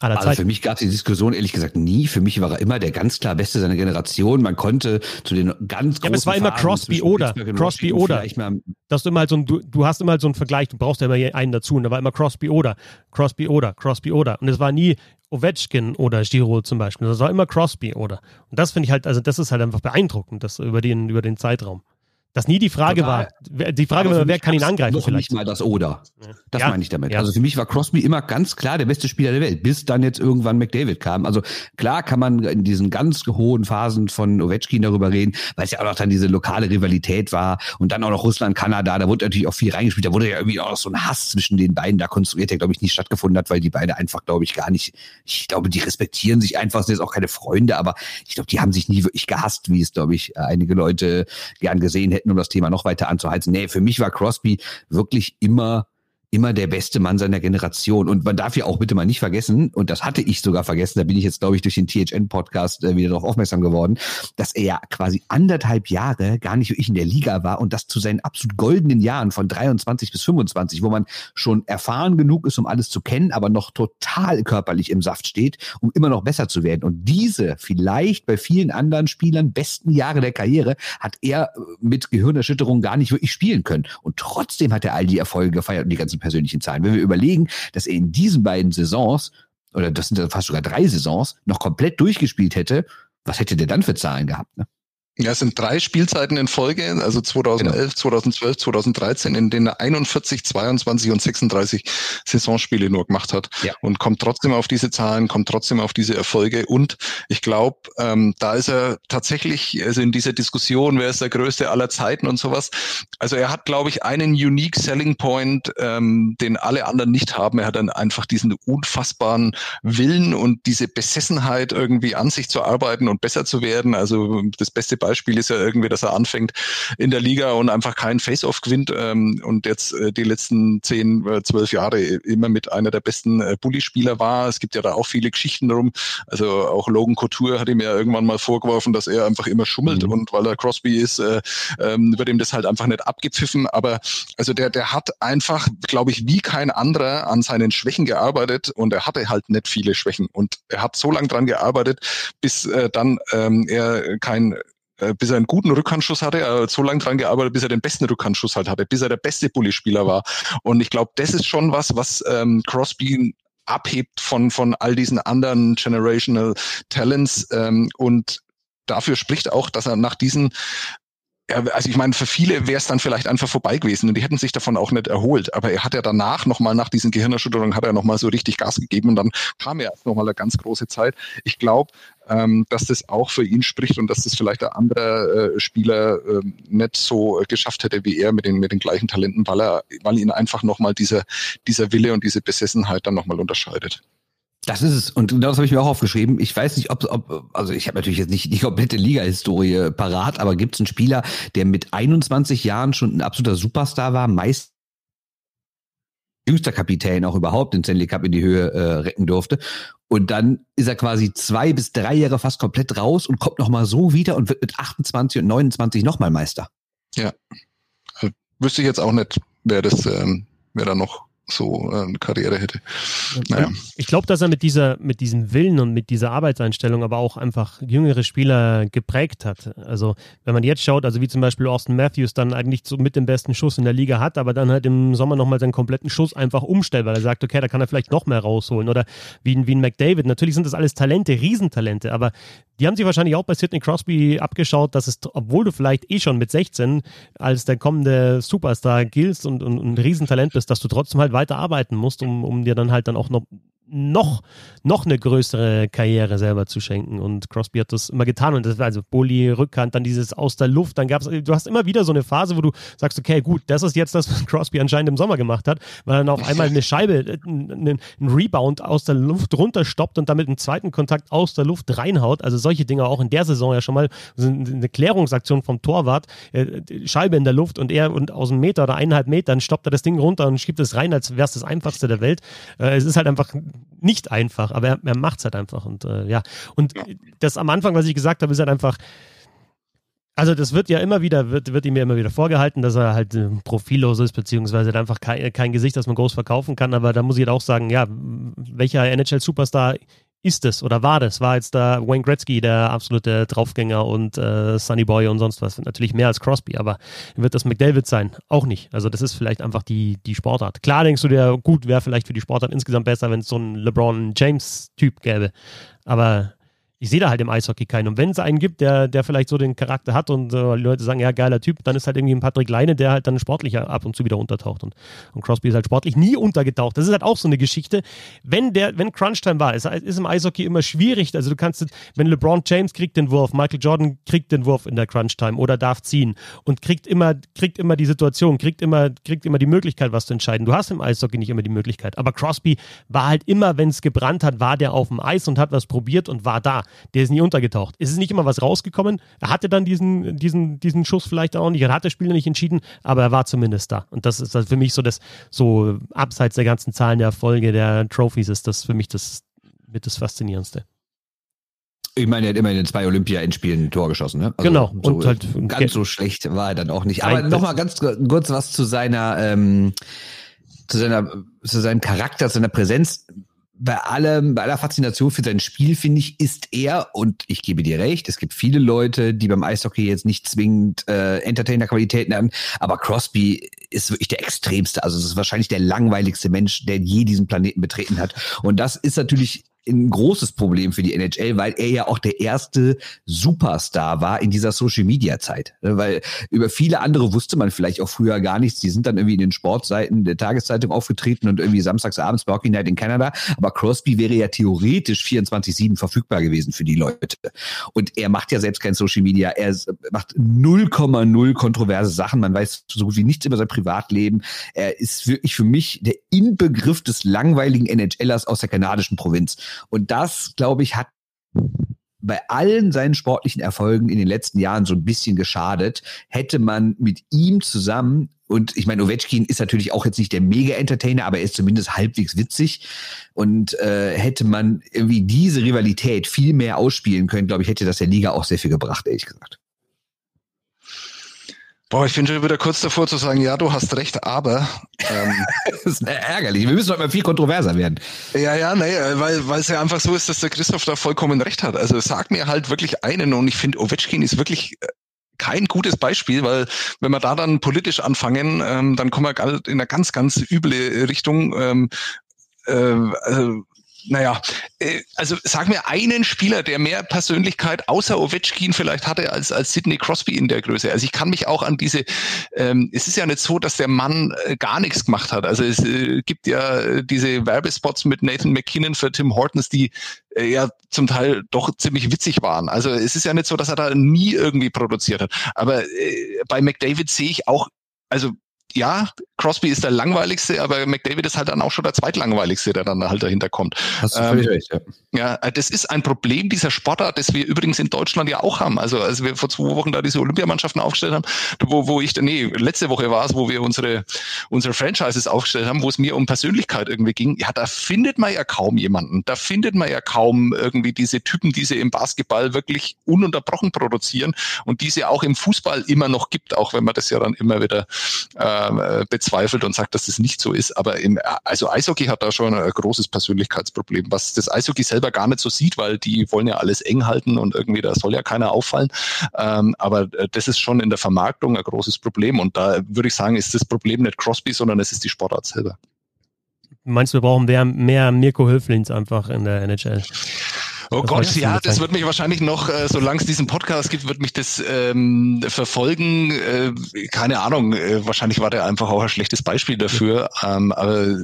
also für mich gab es die Diskussion ehrlich gesagt nie. Für mich war er immer der ganz klar Beste seiner Generation. Man konnte zu den ganz großen ja, aber es war immer Crosby oder Crosby oder. Dass du immer halt so ein, du, du hast immer halt so einen Vergleich. Du brauchst ja immer einen dazu. Und da war immer Crosby oder Crosby oder Crosby oder. Und es war nie Ovechkin oder Giro zum Beispiel. Das war immer Crosby oder. Und das finde ich halt, also das ist halt einfach beeindruckend, das über den über den Zeitraum. Dass nie die Frage Total. war, die Frage war, wer kann ihn angreifen noch vielleicht. nicht mal das Oder. Das ja. meine ich damit. Ja. Also für mich war Crosby immer ganz klar der beste Spieler der Welt, bis dann jetzt irgendwann McDavid kam. Also klar kann man in diesen ganz hohen Phasen von Ovechkin darüber reden, weil es ja auch noch dann diese lokale Rivalität war und dann auch noch Russland, Kanada, da wurde natürlich auch viel reingespielt. Da wurde ja irgendwie auch so ein Hass zwischen den beiden da konstruiert, der glaube ich nicht stattgefunden hat, weil die beide einfach, glaube ich, gar nicht, ich glaube, die respektieren sich einfach, sind jetzt auch keine Freunde, aber ich glaube, die haben sich nie wirklich gehasst, wie es, glaube ich, einige Leute gern gesehen hätten hätten, um das Thema noch weiter anzuheizen. Nee, für mich war Crosby wirklich immer immer der beste Mann seiner Generation. Und man darf ja auch bitte mal nicht vergessen, und das hatte ich sogar vergessen, da bin ich jetzt, glaube ich, durch den THN-Podcast äh, wieder darauf aufmerksam geworden, dass er ja quasi anderthalb Jahre gar nicht wirklich in der Liga war und das zu seinen absolut goldenen Jahren von 23 bis 25, wo man schon erfahren genug ist, um alles zu kennen, aber noch total körperlich im Saft steht, um immer noch besser zu werden. Und diese vielleicht bei vielen anderen Spielern besten Jahre der Karriere hat er äh, mit Gehirnerschütterung gar nicht wirklich spielen können. Und trotzdem hat er all die Erfolge gefeiert und die ganzen persönlichen Zahlen. Wenn wir überlegen, dass er in diesen beiden Saisons, oder das sind fast sogar drei Saisons, noch komplett durchgespielt hätte, was hätte der dann für Zahlen gehabt? Ne? Ja, es sind drei Spielzeiten in Folge, also 2011, genau. 2012, 2013, in denen er 41, 22 und 36 Saisonspiele nur gemacht hat ja. und kommt trotzdem auf diese Zahlen, kommt trotzdem auf diese Erfolge und ich glaube, ähm, da ist er tatsächlich, also in dieser Diskussion, wer ist der größte aller Zeiten und sowas, also er hat, glaube ich, einen unique selling point, ähm, den alle anderen nicht haben. Er hat dann einfach diesen unfassbaren Willen und diese Besessenheit irgendwie an sich zu arbeiten und besser zu werden. Also das beste Beispiel Beispiel ist ja irgendwie, dass er anfängt in der Liga und einfach keinen Face-Off gewinnt ähm, und jetzt äh, die letzten zehn, äh, zwölf Jahre immer mit einer der besten äh, Bully-Spieler war. Es gibt ja da auch viele Geschichten darum. Also auch Logan Couture hat ihm ja irgendwann mal vorgeworfen, dass er einfach immer schummelt mhm. und weil er Crosby ist, äh, ähm, wird ihm das halt einfach nicht abgepfiffen. Aber also der, der hat einfach, glaube ich, wie kein anderer an seinen Schwächen gearbeitet und er hatte halt nicht viele Schwächen und er hat so lange dran gearbeitet, bis äh, dann ähm, er kein bis er einen guten Rückhandschuss hatte, er hat so lange dran gearbeitet, bis er den besten Rückhandschuss halt hatte, bis er der beste Bully-Spieler war. Und ich glaube, das ist schon was, was ähm, Crosby abhebt von, von all diesen anderen Generational Talents ähm, und dafür spricht auch, dass er nach diesen also ich meine, für viele wäre es dann vielleicht einfach vorbei gewesen und die hätten sich davon auch nicht erholt. Aber er hat ja danach nochmal, nach diesen Gehirnerschütterungen, hat er nochmal so richtig Gas gegeben und dann kam ja erst nochmal eine ganz große Zeit. Ich glaube, ähm, dass das auch für ihn spricht und dass das vielleicht ein anderer äh, Spieler äh, nicht so geschafft hätte wie er mit den, mit den gleichen Talenten, weil er, weil ihn einfach nochmal dieser, dieser Wille und diese Besessenheit dann nochmal unterscheidet. Das ist es. Und genau das habe ich mir auch aufgeschrieben. Ich weiß nicht, ob, ob also ich habe natürlich jetzt nicht die komplette Liga-Historie parat, aber gibt es einen Spieler, der mit 21 Jahren schon ein absoluter Superstar war, meist jüngster Kapitän auch überhaupt den Stanley Cup in die Höhe äh, recken durfte. Und dann ist er quasi zwei bis drei Jahre fast komplett raus und kommt nochmal so wieder und wird mit 28 und 29 nochmal Meister. Ja. Wüsste ich jetzt auch nicht, wer das, ähm, wer da noch so äh, eine Karriere hätte. Naja. Ich glaube, dass er mit dieser, mit diesem Willen und mit dieser Arbeitseinstellung aber auch einfach jüngere Spieler geprägt hat. Also wenn man jetzt schaut, also wie zum Beispiel Austin Matthews dann eigentlich so mit dem besten Schuss in der Liga hat, aber dann halt im Sommer nochmal seinen kompletten Schuss einfach umstellt, weil er sagt, okay, da kann er vielleicht noch mehr rausholen. Oder wie, wie ein McDavid. Natürlich sind das alles Talente, Riesentalente, aber die haben sich wahrscheinlich auch bei Sidney Crosby abgeschaut, dass es, obwohl du vielleicht eh schon mit 16 als der kommende Superstar giltst und, und, und ein Riesentalent bist, dass du trotzdem halt weiter arbeiten musst, um, um dir dann halt dann auch noch noch, noch eine größere Karriere selber zu schenken. Und Crosby hat das immer getan. Und das war also Bulli, Rückhand, dann dieses aus der Luft. Dann gab es, du hast immer wieder so eine Phase, wo du sagst, okay, gut, das ist jetzt das, was Crosby anscheinend im Sommer gemacht hat, weil dann auf einmal eine Scheibe, einen, einen Rebound aus der Luft runterstoppt und damit einen zweiten Kontakt aus der Luft reinhaut. Also solche Dinge auch in der Saison ja schon mal eine Klärungsaktion vom Torwart. Äh, Scheibe in der Luft und er und aus einem Meter oder eineinhalb Metern stoppt er das Ding runter und schiebt es rein, als wäre es das einfachste der Welt. Äh, es ist halt einfach nicht einfach, aber er, er macht es halt einfach. Und äh, ja, und ja. das am Anfang, was ich gesagt habe, ist halt einfach. Also das wird ja immer wieder, wird, wird ihm ja immer wieder vorgehalten, dass er halt äh, profillos ist, beziehungsweise einfach kein, kein Gesicht, das man groß verkaufen kann. Aber da muss ich halt auch sagen, ja, welcher NHL-Superstar ist es oder war das? War jetzt da Wayne Gretzky der absolute Draufgänger und äh, Sunny Boy und sonst was? Natürlich mehr als Crosby, aber wird das McDavid sein? Auch nicht. Also das ist vielleicht einfach die, die Sportart. Klar denkst du dir, gut, wäre vielleicht für die Sportart insgesamt besser, wenn es so einen LeBron James-Typ gäbe. Aber ich sehe da halt im Eishockey keinen. Und wenn es einen gibt, der, der vielleicht so den Charakter hat und äh, Leute sagen, ja, geiler Typ, dann ist halt irgendwie ein Patrick Leine, der halt dann sportlich ab und zu wieder untertaucht. Und, und Crosby ist halt sportlich nie untergetaucht. Das ist halt auch so eine Geschichte. Wenn der, wenn Crunch-Time war, ist, ist im Eishockey immer schwierig. Also du kannst, wenn LeBron James kriegt den Wurf, Michael Jordan kriegt den Wurf in der Crunch-Time oder darf ziehen und kriegt immer, kriegt immer die Situation, kriegt immer, kriegt immer die Möglichkeit, was zu entscheiden. Du hast im Eishockey nicht immer die Möglichkeit. Aber Crosby war halt immer, wenn es gebrannt hat, war der auf dem Eis und hat was probiert und war da der ist nie untergetaucht. Es ist nicht immer was rausgekommen. Er hatte dann diesen, diesen, diesen Schuss vielleicht auch nicht, er hat das Spiel noch nicht entschieden, aber er war zumindest da. Und das ist für mich so das, so abseits der ganzen Zahlen der Erfolge der Trophies ist das für mich das mit das Faszinierendste. Ich meine, er hat immerhin in zwei Olympia-Endspielen ein Tor geschossen, ne? Also genau. So, und halt, ganz so schlecht war er dann auch nicht. Aber nochmal ganz kurz was zu seiner, ähm, zu seiner, zu seinem Charakter, zu seiner Präsenz bei allem, bei aller Faszination für sein Spiel, finde ich, ist er, und ich gebe dir recht, es gibt viele Leute, die beim Eishockey jetzt nicht zwingend äh, Entertainer-Qualitäten haben, aber Crosby ist wirklich der extremste. Also es ist wahrscheinlich der langweiligste Mensch, der je diesen Planeten betreten hat. Und das ist natürlich ein großes Problem für die NHL, weil er ja auch der erste Superstar war in dieser Social Media Zeit. Weil über viele andere wusste man vielleicht auch früher gar nichts. Die sind dann irgendwie in den Sportseiten der Tageszeitung aufgetreten und irgendwie samstags abends bei Hockey Night in Kanada. Aber Crosby wäre ja theoretisch 24-7 verfügbar gewesen für die Leute. Und er macht ja selbst kein Social Media. Er macht 0,0 kontroverse Sachen. Man weiß so gut wie nichts über sein Privatleben. Er ist wirklich für mich der Inbegriff des langweiligen NHLers aus der kanadischen Provinz. Und das, glaube ich, hat bei allen seinen sportlichen Erfolgen in den letzten Jahren so ein bisschen geschadet. Hätte man mit ihm zusammen und ich meine, Ovechkin ist natürlich auch jetzt nicht der Mega-Entertainer, aber er ist zumindest halbwegs witzig. Und äh, hätte man irgendwie diese Rivalität viel mehr ausspielen können, glaube ich, hätte das der Liga auch sehr viel gebracht, ehrlich gesagt. Boah, ich bin schon wieder kurz davor zu sagen, ja, du hast recht, aber ähm, das ist ärgerlich. Wir müssen doch mal viel kontroverser werden. Ja, ja, nee, weil weil es ja einfach so ist, dass der Christoph da vollkommen recht hat. Also sag mir halt wirklich einen und ich finde, Ovechkin ist wirklich äh, kein gutes Beispiel, weil wenn wir da dann politisch anfangen, ähm, dann kommen wir in eine ganz, ganz üble Richtung. Ähm, äh, also naja, äh, also sag mir einen Spieler, der mehr Persönlichkeit außer Ovechkin vielleicht hatte als, als Sidney Crosby in der Größe. Also ich kann mich auch an diese, ähm, es ist ja nicht so, dass der Mann äh, gar nichts gemacht hat. Also es äh, gibt ja diese Werbespots mit Nathan McKinnon für Tim Hortons, die äh, ja zum Teil doch ziemlich witzig waren. Also es ist ja nicht so, dass er da nie irgendwie produziert hat. Aber äh, bei McDavid sehe ich auch, also ja, Crosby ist der langweiligste, aber McDavid ist halt dann auch schon der zweitlangweiligste, der dann halt dahinter kommt. Hast du völlig ähm, recht, ja. Ja, äh, das ist ein Problem dieser Sportart, das wir übrigens in Deutschland ja auch haben. Also als wir vor zwei Wochen da diese Olympiamannschaften aufgestellt haben, wo, wo ich, nee, letzte Woche war es, wo wir unsere, unsere Franchises aufgestellt haben, wo es mir um Persönlichkeit irgendwie ging. Ja, da findet man ja kaum jemanden. Da findet man ja kaum irgendwie diese Typen, die sie im Basketball wirklich ununterbrochen produzieren und die sie auch im Fußball immer noch gibt, auch wenn man das ja dann immer wieder äh, bezweifelt und sagt, dass das nicht so ist. Aber im, also Eishockey hat da schon ein großes Persönlichkeitsproblem, was das Eishockey selber gar nicht so sieht, weil die wollen ja alles eng halten und irgendwie da soll ja keiner auffallen. Ähm, aber äh, das ist schon in der Vermarktung ein großes Problem. Und da würde ich sagen, ist das Problem nicht Crosby, sondern es ist die Sportart selber. Meinst du, wir brauchen mehr, mehr Mirko Höflins einfach in der NHL? Oh das Gott, ja, das wird mich wahrscheinlich noch, äh, solange es diesen Podcast gibt, wird mich das ähm, verfolgen. Äh, keine Ahnung, äh, wahrscheinlich war der einfach auch ein schlechtes Beispiel dafür. Ähm, aber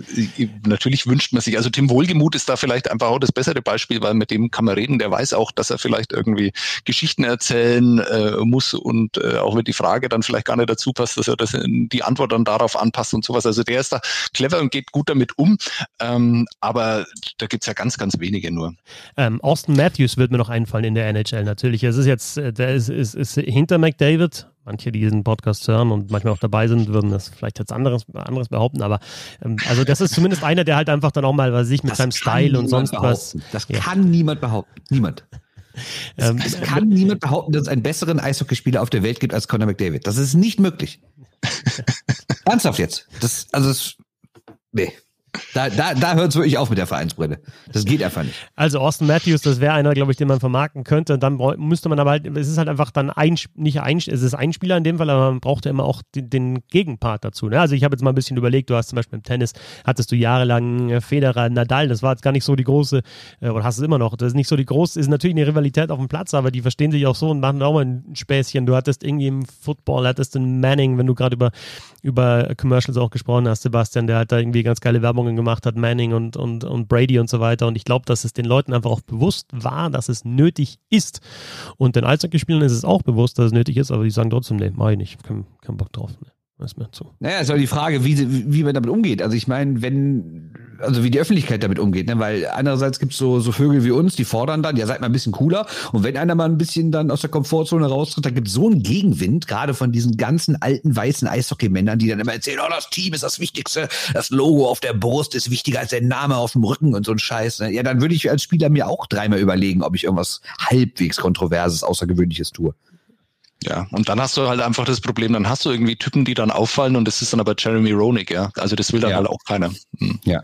natürlich wünscht man sich, also Tim Wohlgemuth ist da vielleicht einfach auch das bessere Beispiel, weil mit dem kann man reden, der weiß auch, dass er vielleicht irgendwie Geschichten erzählen äh, muss und äh, auch wenn die Frage dann vielleicht gar nicht dazu passt, dass er das in, die Antwort dann darauf anpasst und sowas. Also der ist da clever und geht gut damit um. Ähm, aber da gibt's ja ganz, ganz wenige nur. Ähm, Austin Matthews wird mir noch einfallen in der NHL natürlich. Es ist jetzt, äh, der ist, ist, ist hinter McDavid. Manche, die diesen Podcast hören und manchmal auch dabei sind, würden das vielleicht jetzt anderes, anderes behaupten. Aber ähm, also das ist zumindest einer, der halt einfach dann auch mal was sich mit das seinem Style und sonst behaupten. was. Das ja. kann niemand behaupten. Niemand. Es, ähm, es kann äh, niemand behaupten, dass es einen besseren Eishockeyspieler auf der Welt gibt als Conor McDavid. Das ist nicht möglich. Ernsthaft jetzt. Das, also, das, nee. Da, da, da hört es wirklich auf mit der Vereinsbrille. Das geht einfach nicht. Also Austin Matthews, das wäre einer, glaube ich, den man vermarkten könnte. Dann müsste man aber halt, es ist halt einfach dann ein, nicht ein, es ist ein Spieler in dem Fall, aber man braucht ja immer auch den, den Gegenpart dazu. Ne? Also ich habe jetzt mal ein bisschen überlegt, du hast zum Beispiel im Tennis, hattest du jahrelang äh, Federer, Nadal, das war jetzt gar nicht so die große, äh, oder hast es immer noch, das ist nicht so die große, ist natürlich eine Rivalität auf dem Platz, aber die verstehen sich auch so und machen auch mal ein Späßchen. Du hattest irgendwie im Football, hattest den Manning, wenn du gerade über, über Commercials auch gesprochen hast, Sebastian, der hat da irgendwie ganz geile Werbungen gemacht hat, Manning und, und, und Brady und so weiter. Und ich glaube, dass es den Leuten einfach auch bewusst war, dass es nötig ist. Und den Eishockeyspielern ist es auch bewusst, dass es nötig ist, aber die sagen trotzdem, nee, mach ich nicht, keinen kein Bock drauf. Nee. Mir zu. Naja, ist aber die Frage, wie, wie man damit umgeht. Also ich meine, wenn, also wie die Öffentlichkeit damit umgeht, ne? weil einerseits gibt's so, so Vögel wie uns, die fordern dann, ja, seid mal ein bisschen cooler. Und wenn einer mal ein bisschen dann aus der Komfortzone raustritt, dann gibt's so einen Gegenwind, gerade von diesen ganzen alten weißen Eishockeymännern, die dann immer erzählen, oh, das Team ist das Wichtigste, das Logo auf der Brust ist wichtiger als der Name auf dem Rücken und so ein Scheiß. Ne? Ja, dann würde ich als Spieler mir auch dreimal überlegen, ob ich irgendwas halbwegs Kontroverses, Außergewöhnliches tue. Ja, und dann hast du halt einfach das Problem, dann hast du irgendwie Typen, die dann auffallen und das ist dann aber Jeremy Roenick, ja. Also das will dann ja. halt auch keiner. Hm. Ja.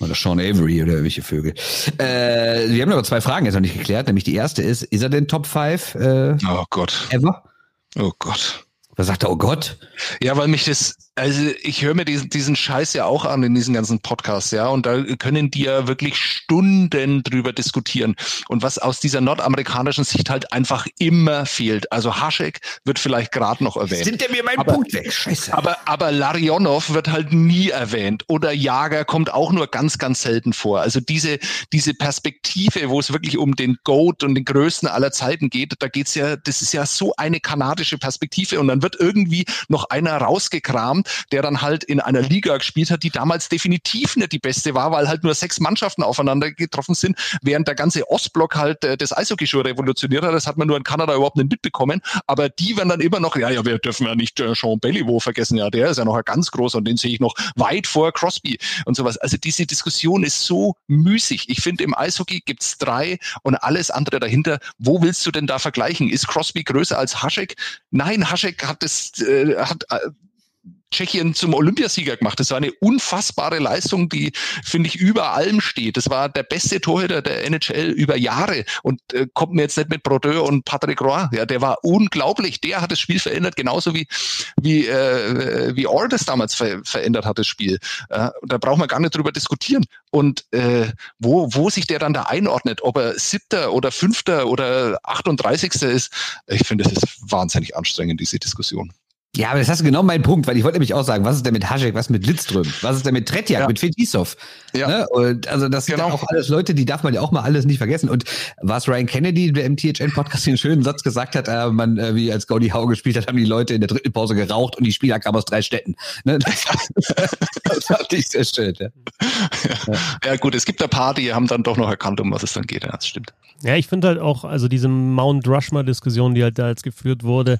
Oder Sean Avery oder welche Vögel. Äh, wir haben aber zwei Fragen jetzt noch nicht geklärt. Nämlich die erste ist, ist er denn Top 5? Äh, oh Gott. Ever? Oh Gott. Da sagt er, oh Gott. Ja, weil mich das, also ich höre mir diesen, diesen Scheiß ja auch an in diesen ganzen Podcasts, ja, und da können die ja wirklich Stunden drüber diskutieren. Und was aus dieser nordamerikanischen Sicht halt einfach immer fehlt. Also Haschek wird vielleicht gerade noch erwähnt. Sind der mir meinen aber, Punkt weg? Scheiße. Aber, aber Larionov wird halt nie erwähnt. Oder Jager kommt auch nur ganz, ganz selten vor. Also diese, diese Perspektive, wo es wirklich um den Goat und den Größten aller Zeiten geht, da geht's ja, das ist ja so eine kanadische Perspektive und dann wird wird irgendwie noch einer rausgekramt, der dann halt in einer Liga gespielt hat, die damals definitiv nicht die beste war, weil halt nur sechs Mannschaften aufeinander getroffen sind, während der ganze Ostblock halt äh, das Eishockey schon revolutioniert hat. Das hat man nur in Kanada überhaupt nicht mitbekommen. Aber die werden dann immer noch, ja, ja, wir dürfen ja nicht äh, Sean Bellivo vergessen, ja, der ist ja noch ein ganz großer und den sehe ich noch weit vor Crosby und sowas. Also diese Diskussion ist so müßig. Ich finde, im Eishockey gibt's drei und alles andere dahinter. Wo willst du denn da vergleichen? Ist Crosby größer als Haschek? Nein, Haschek hat das äh, hat äh, Tschechien zum Olympiasieger gemacht. Das war eine unfassbare Leistung, die, finde ich, über allem steht. Das war der beste Torhüter der NHL über Jahre und äh, kommt mir jetzt nicht mit Brodeur und Patrick Roy. Ja, der war unglaublich. Der hat das Spiel verändert, genauso wie, wie, äh, wie Orr das damals ver verändert hat, das Spiel. Äh, da braucht man gar nicht drüber diskutieren. Und äh, wo, wo sich der dann da einordnet, ob er siebter oder fünfter oder 38. ist, ich finde, das ist wahnsinnig anstrengend, diese Diskussion. Ja, aber das hast du genau meinen Punkt, weil ich wollte nämlich auch sagen, was ist denn mit Haschek, was mit Lidström, was ist denn mit Tretjak, ja. mit Fetisov? Ja. Ne? Und also das genau. sind auch alles Leute, die darf man ja auch mal alles nicht vergessen. Und was Ryan Kennedy, der im THN-Podcast den schönen Satz gesagt hat, äh, man, äh, wie als Gaudi Hau gespielt hat, haben die Leute in der dritten Pause geraucht und die Spieler kamen aus drei Städten. Ne? Das, das fand ich sehr schön. Ja. Ja. ja gut, es gibt ein paar, die haben dann doch noch erkannt, um was es dann geht. Ja, das stimmt. Ja, ich finde halt auch, also diese Mount Rushmore-Diskussion, die halt da jetzt geführt wurde,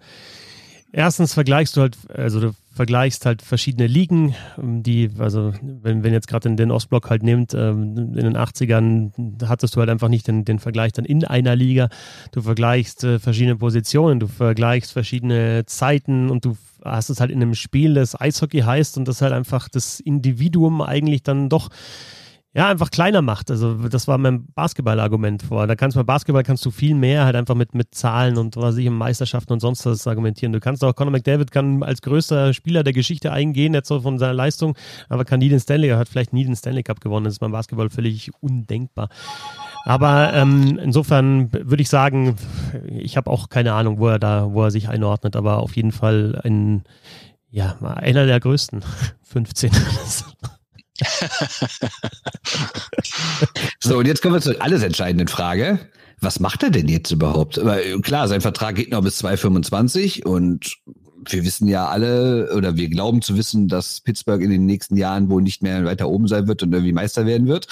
Erstens vergleichst du halt, also du vergleichst halt verschiedene Ligen, ähm, die, also wenn, wenn jetzt gerade den Ostblock halt nimmt, ähm, in den 80ern hattest du halt einfach nicht den, den Vergleich dann in einer Liga. Du vergleichst äh, verschiedene Positionen, du vergleichst verschiedene Zeiten und du hast es halt in einem Spiel, das Eishockey heißt und das halt einfach das Individuum eigentlich dann doch ja, einfach kleiner macht. Also das war mein Basketball-Argument vor. Da kannst du bei Basketball kannst du viel mehr halt einfach mit, mit Zahlen und was ich in Meisterschaften und sonst was argumentieren. Du kannst auch, Conor McDavid kann als größter Spieler der Geschichte eingehen, jetzt so von seiner Leistung, aber kann nie den Stanley, hat vielleicht nie den Stanley Cup gewonnen. Das ist beim Basketball völlig undenkbar. Aber ähm, insofern würde ich sagen, ich habe auch keine Ahnung, wo er da, wo er sich einordnet, aber auf jeden Fall ein, ja, einer der größten 15. so, und jetzt kommen wir zur alles entscheidenden Frage. Was macht er denn jetzt überhaupt? Aber klar, sein Vertrag geht noch bis 2025 und wir wissen ja alle oder wir glauben zu wissen, dass Pittsburgh in den nächsten Jahren wohl nicht mehr weiter oben sein wird und irgendwie Meister werden wird.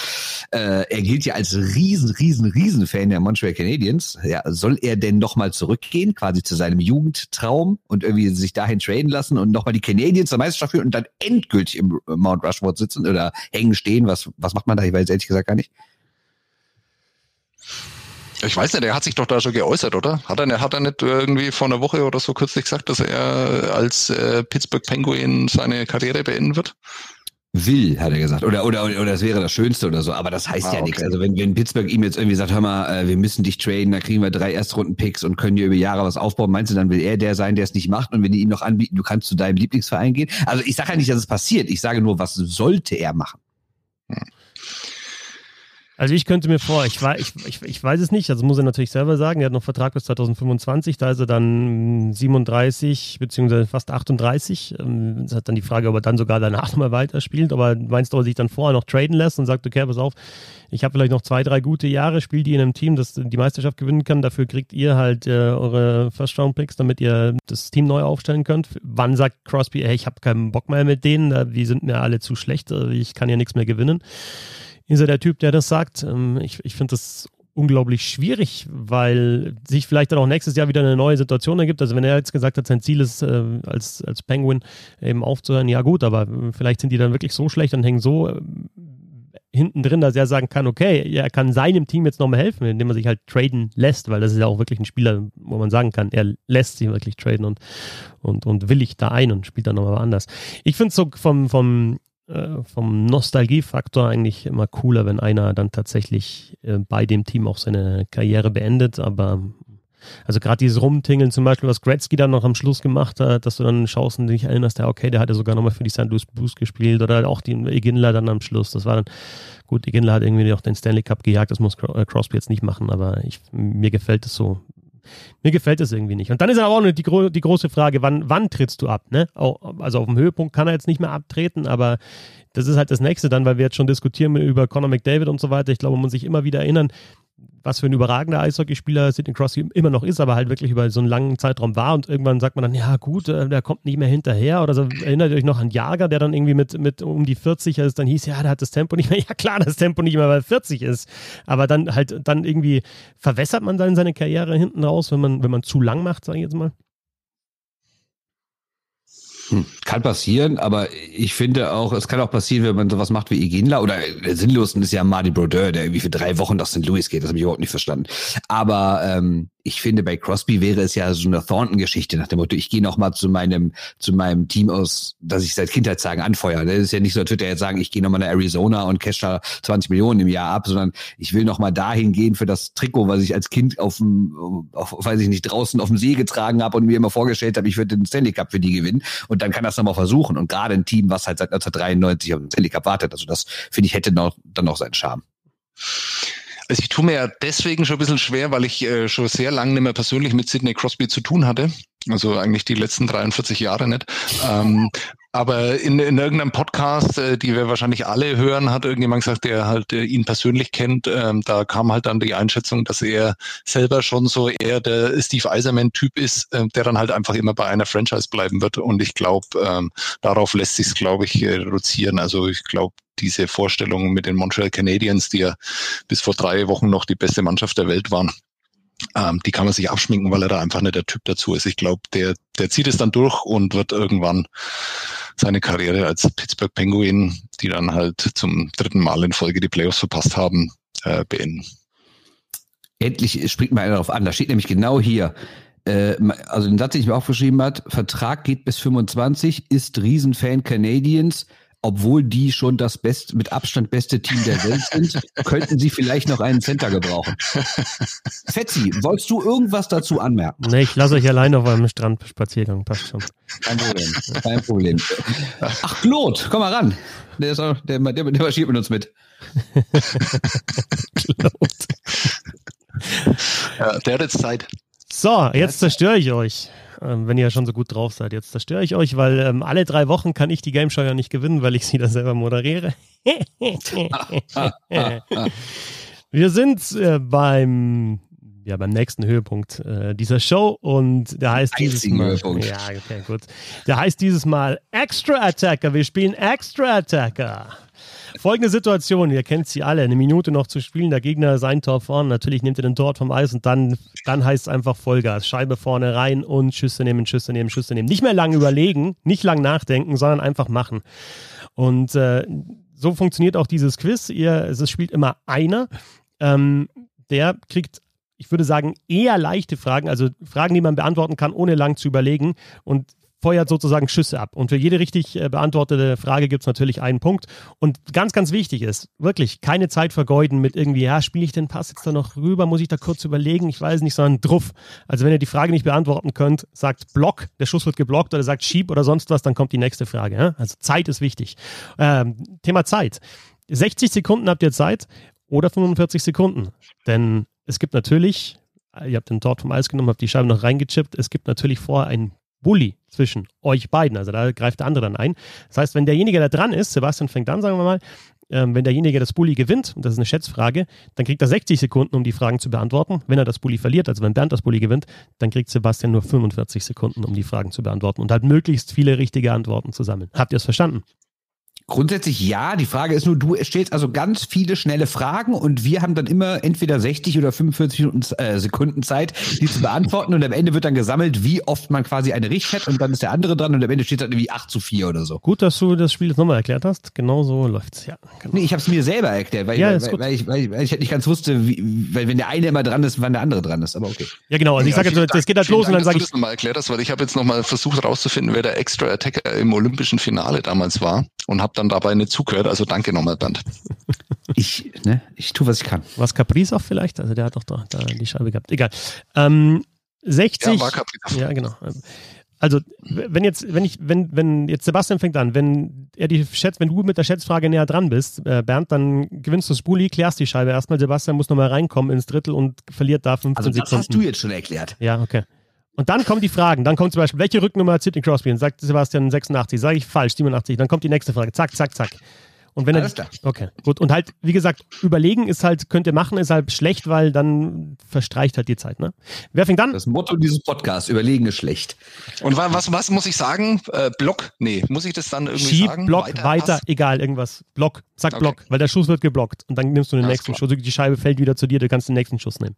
Äh, er gilt ja als riesen, riesen, riesen Fan der Montreal Canadiens. Ja, soll er denn nochmal zurückgehen, quasi zu seinem Jugendtraum und irgendwie sich dahin traden lassen und nochmal die Canadiens zur Meisterschaft führen und dann endgültig im Mount Rushmore sitzen oder hängen stehen? Was, was macht man da? Ich weiß ehrlich gesagt gar nicht. Ich weiß nicht, er hat sich doch da schon geäußert, oder? Hat er, hat er nicht irgendwie vor einer Woche oder so kürzlich gesagt, dass er als äh, Pittsburgh Penguin seine Karriere beenden wird? Will, hat er gesagt. Oder, oder, oder das wäre das Schönste oder so. Aber das heißt ah, ja okay. nichts. Also wenn, wenn Pittsburgh ihm jetzt irgendwie sagt, hör mal, äh, wir müssen dich traden, dann kriegen wir drei Erstrunden-Picks und können hier über Jahre was aufbauen. Meinst du, dann will er der sein, der es nicht macht? Und wenn die ihn noch anbieten, du kannst zu deinem Lieblingsverein gehen? Also ich sage ja nicht, dass es passiert. Ich sage nur, was sollte er machen? Hm. Also ich könnte mir vor, ich, ich, ich, ich weiß es nicht, also muss er natürlich selber sagen, er hat noch Vertrag bis 2025, da ist er dann 37 beziehungsweise fast 38. Ähm, das hat dann die Frage, ob er dann sogar danach nochmal weiterspielt, aber meinst du, ob er sich dann vorher noch traden lässt und sagt, okay, pass auf, ich habe vielleicht noch zwei, drei gute Jahre, spielt die in einem Team, das die Meisterschaft gewinnen kann, dafür kriegt ihr halt äh, eure First-Round-Picks, damit ihr das Team neu aufstellen könnt. Wann sagt Crosby, hey, ich habe keinen Bock mehr mit denen, die sind mir alle zu schlecht, äh, ich kann ja nichts mehr gewinnen ist er der Typ, der das sagt. Ähm, ich ich finde das unglaublich schwierig, weil sich vielleicht dann auch nächstes Jahr wieder eine neue Situation ergibt. Also wenn er jetzt gesagt hat, sein Ziel ist, äh, als, als Penguin eben aufzuhören, ja gut, aber vielleicht sind die dann wirklich so schlecht und hängen so äh, hinten drin, dass er sagen kann, okay, er kann seinem Team jetzt nochmal helfen, indem er sich halt traden lässt, weil das ist ja auch wirklich ein Spieler, wo man sagen kann, er lässt sich wirklich traden und, und, und willigt da ein und spielt dann nochmal anders. Ich finde es so vom, vom äh, vom Nostalgiefaktor eigentlich immer cooler, wenn einer dann tatsächlich äh, bei dem Team auch seine Karriere beendet. Aber Also gerade dieses Rumtingeln zum Beispiel, was Gretzky dann noch am Schluss gemacht hat, dass du dann und dich erinnerst, ja okay, der hat ja sogar nochmal für die St. Louis Blues gespielt oder auch die Iginla dann am Schluss. Das war dann, gut, Iginla hat irgendwie auch den Stanley Cup gejagt, das muss äh, Crosby jetzt nicht machen, aber ich, mir gefällt es so. Mir gefällt es irgendwie nicht. Und dann ist aber auch noch die, die große Frage, wann, wann trittst du ab? Ne? Also auf dem Höhepunkt kann er jetzt nicht mehr abtreten, aber das ist halt das nächste dann, weil wir jetzt schon diskutieren über Conor McDavid und so weiter. Ich glaube, man muss sich immer wieder erinnern, was für ein überragender Eishockeyspieler Sidney Crosby immer noch ist, aber halt wirklich über so einen langen Zeitraum war und irgendwann sagt man dann, ja gut, äh, der kommt nicht mehr hinterher oder so. Erinnert ihr euch noch an Jager, der dann irgendwie mit, mit um die 40 ist, dann hieß, ja, der hat das Tempo nicht mehr. Ja klar, das Tempo nicht mehr, weil er 40 ist. Aber dann halt, dann irgendwie verwässert man dann seine Karriere hinten raus, wenn man, wenn man zu lang macht, sage ich jetzt mal. Hm, kann passieren, aber ich finde auch, es kann auch passieren, wenn man sowas macht wie Iginla oder der Sinnlosen ist ja Marty Brodeur, der irgendwie für drei Wochen nach St. Louis geht. Das habe ich überhaupt nicht verstanden. Aber ähm, ich finde, bei Crosby wäre es ja so eine Thornton-Geschichte nach dem Motto, ich gehe noch mal zu meinem, zu meinem Team aus, das ich seit Kindheitstagen anfeuere. Das ist ja nicht so, als würde er jetzt sagen, ich gehe noch mal nach Arizona und cash da 20 Millionen im Jahr ab, sondern ich will noch mal dahin gehen für das Trikot, was ich als Kind auf dem, auf, weiß ich nicht, draußen auf dem See getragen habe und mir immer vorgestellt habe, ich würde den Stanley Cup für die gewinnen. Und dann kann das noch mal versuchen. Und gerade ein Team, was halt seit 1993 auf den Stanley Cup wartet, also das finde ich hätte noch, dann noch seinen Charme. Also ich tue mir ja deswegen schon ein bisschen schwer, weil ich äh, schon sehr lange nicht mehr persönlich mit Sidney Crosby zu tun hatte. Also eigentlich die letzten 43 Jahre nicht. Ähm, aber in, in irgendeinem Podcast, äh, die wir wahrscheinlich alle hören, hat irgendjemand gesagt, der halt äh, ihn persönlich kennt. Ähm, da kam halt dann die Einschätzung, dass er selber schon so eher der Steve Eiserman-Typ ist, äh, der dann halt einfach immer bei einer Franchise bleiben wird. Und ich glaube, ähm, darauf lässt sich es, glaube ich, äh, reduzieren. Also ich glaube, diese Vorstellung mit den Montreal Canadiens, die ja bis vor drei Wochen noch die beste Mannschaft der Welt waren, ähm, die kann man sich abschminken, weil er da einfach nicht der Typ dazu ist. Ich glaube, der, der zieht es dann durch und wird irgendwann seine Karriere als Pittsburgh Penguin, die dann halt zum dritten Mal in Folge die Playoffs verpasst haben, äh, beenden. Endlich springt mal einer darauf an. Da steht nämlich genau hier, äh, also den Satz, den ich mir aufgeschrieben hat, Vertrag geht bis 25, ist Riesenfan Canadiens, obwohl die schon das best, mit Abstand beste Team der Welt sind, könnten sie vielleicht noch einen Center gebrauchen. Fetzi, wolltest du irgendwas dazu anmerken? Nee, ich lasse euch allein auf einem Strandspaziergang, passt schon. Kein Problem, kein Problem. Ach, Claude, komm mal ran. Der, ist auch, der, der, der marschiert mit uns mit. Claude. Ja, der hat jetzt Zeit. So, jetzt zerstöre ich euch. Ähm, wenn ihr schon so gut drauf seid. Jetzt zerstöre ich euch, weil ähm, alle drei Wochen kann ich die Game Show ja nicht gewinnen, weil ich sie da selber moderiere. Wir sind äh, beim ja, beim nächsten Höhepunkt äh, dieser Show und der heißt dieses Mal. Höhepunkt. Ja, okay, gut. Der heißt dieses Mal Extra Attacker. Wir spielen Extra Attacker. Folgende Situation, ihr kennt sie alle, eine Minute noch zu spielen, der Gegner sein Tor vorne, natürlich nimmt er den Tor vom Eis und dann, dann heißt es einfach Vollgas, Scheibe vorne rein und Schüsse nehmen, Schüsse nehmen, Schüsse nehmen. Nicht mehr lang überlegen, nicht lang nachdenken, sondern einfach machen. Und äh, so funktioniert auch dieses Quiz. Ihr, es spielt immer einer, ähm, der kriegt ich würde sagen, eher leichte Fragen, also Fragen, die man beantworten kann, ohne lang zu überlegen. Und feuert sozusagen Schüsse ab. Und für jede richtig äh, beantwortete Frage gibt es natürlich einen Punkt. Und ganz, ganz wichtig ist, wirklich keine Zeit vergeuden mit irgendwie, ja, spiele ich den Pass jetzt da noch rüber, muss ich da kurz überlegen, ich weiß nicht, sondern druff. Also wenn ihr die Frage nicht beantworten könnt, sagt Block, der Schuss wird geblockt oder sagt Schieb oder sonst was, dann kommt die nächste Frage. Ja? Also Zeit ist wichtig. Ähm, Thema Zeit. 60 Sekunden habt ihr Zeit oder 45 Sekunden. Denn es gibt natürlich, ihr habt den Tort vom Eis genommen, habt die Scheibe noch reingechippt, es gibt natürlich vorher ein Bully zwischen euch beiden. Also da greift der andere dann ein. Das heißt, wenn derjenige, der dran ist, Sebastian fängt an, sagen wir mal, ähm, wenn derjenige das Bully gewinnt, und das ist eine Schätzfrage, dann kriegt er 60 Sekunden, um die Fragen zu beantworten. Wenn er das Bully verliert, also wenn Bernd das Bully gewinnt, dann kriegt Sebastian nur 45 Sekunden, um die Fragen zu beantworten und halt möglichst viele richtige Antworten zu sammeln. Habt ihr es verstanden? Grundsätzlich ja. Die Frage ist nur, du stellst also ganz viele schnelle Fragen und wir haben dann immer entweder 60 oder 45 Minuten, äh, Sekunden Zeit, die zu beantworten und am Ende wird dann gesammelt, wie oft man quasi eine richtig hat und dann ist der andere dran und am Ende steht dann irgendwie 8 zu 4 oder so. Gut, dass du das Spiel jetzt nochmal erklärt hast. Genau so läuft's, ja. Genau. Nee, ich habe es mir selber erklärt, weil, ja, weil, weil, ich, weil, weil, ich nicht ganz wusste, wie, weil wenn der eine immer dran ist, wann der andere dran ist, aber okay. Ja genau, also ich sage jetzt, es geht halt los Dank, und dann sage ich... dass du das nochmal erklärt hast, weil ich habe jetzt nochmal versucht rauszufinden, wer der Extra Attacker im olympischen Finale damals war und habe dann dabei nicht zugehört gehört. Also danke nochmal, Bernd. Ich, ne, ich tue, was ich kann. Was Caprice auch vielleicht? Also der hat doch da, da die Scheibe gehabt. Egal. Ähm, 60. Ja, war Kaprizov. Ja, genau. Also, wenn jetzt, wenn ich, wenn, wenn jetzt Sebastian fängt an, wenn er die Schätz, wenn du mit der Schätzfrage näher dran bist, äh, Bernd, dann gewinnst du Spuli, klärst die Scheibe erstmal. Sebastian muss nochmal reinkommen ins Drittel und verliert da 15 Also das Sekunden. hast du jetzt schon erklärt. Ja, okay. Und dann kommen die Fragen. Dann kommt zum Beispiel, welche Rücknummer hat Sidney Crosby? Und sagt Sebastian 86. Sage ich falsch, 87. Dann kommt die nächste Frage. Zack, zack, zack. Und wenn Alles er, klar. Okay, gut. Und halt, wie gesagt, überlegen ist halt, könnt ihr machen, ist halt schlecht, weil dann verstreicht halt die Zeit, ne? Wer fängt an? Das Motto dieses Podcasts, überlegen ist schlecht. Und wa- was, was muss ich sagen? Äh, Block? Nee, muss ich das dann irgendwie Schieb, sagen? Block, weiter, Pass? egal, irgendwas. Block, zack, Okay. Block, weil der Schuss wird geblockt. Und dann nimmst du den Alles nächsten klar. Schuss. Die Scheibe fällt wieder zu dir, du kannst den nächsten Schuss nehmen.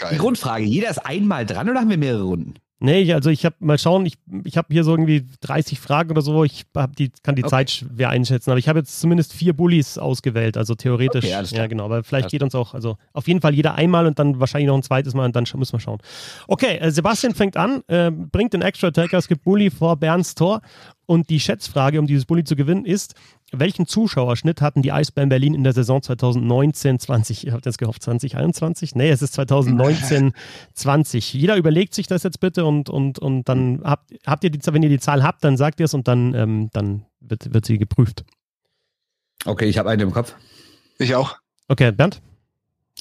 Die Geil. Grundfrage, jeder ist einmal dran oder haben wir mehrere Runden? Nee, ich- also ich habe mal schauen, ich, ich habe hier so irgendwie 30 Fragen oder so. Ich hab die, kann die Okay. Zeit schwer einschätzen, aber ich habe jetzt zumindest vier Bullies ausgewählt, also theoretisch. Okay, alles klar. ja, genau, aber vielleicht Alles geht uns auch, also auf jeden Fall jeder einmal und dann wahrscheinlich noch ein zweites Mal und dann müssen wir schauen. Okay, äh, Sebastian fängt an, äh, bringt den Extra Attacker, es gibt Bully vor Bernds Tor und die Schätzfrage, um dieses Bully zu gewinnen, ist, welchen Zuschauerschnitt hatten die Eisbären Berlin in der Saison 2019-20? Ihr habt jetzt gehofft 2021? Nee, es ist 2019-20. Jeder überlegt sich das jetzt bitte und, und, und dann habt, habt ihr die, wenn ihr die Zahl habt, dann sagt ihr es und dann, ähm, dann wird, wird sie geprüft. Okay, ich habe eine im Kopf. Ich auch. Okay, Bernd,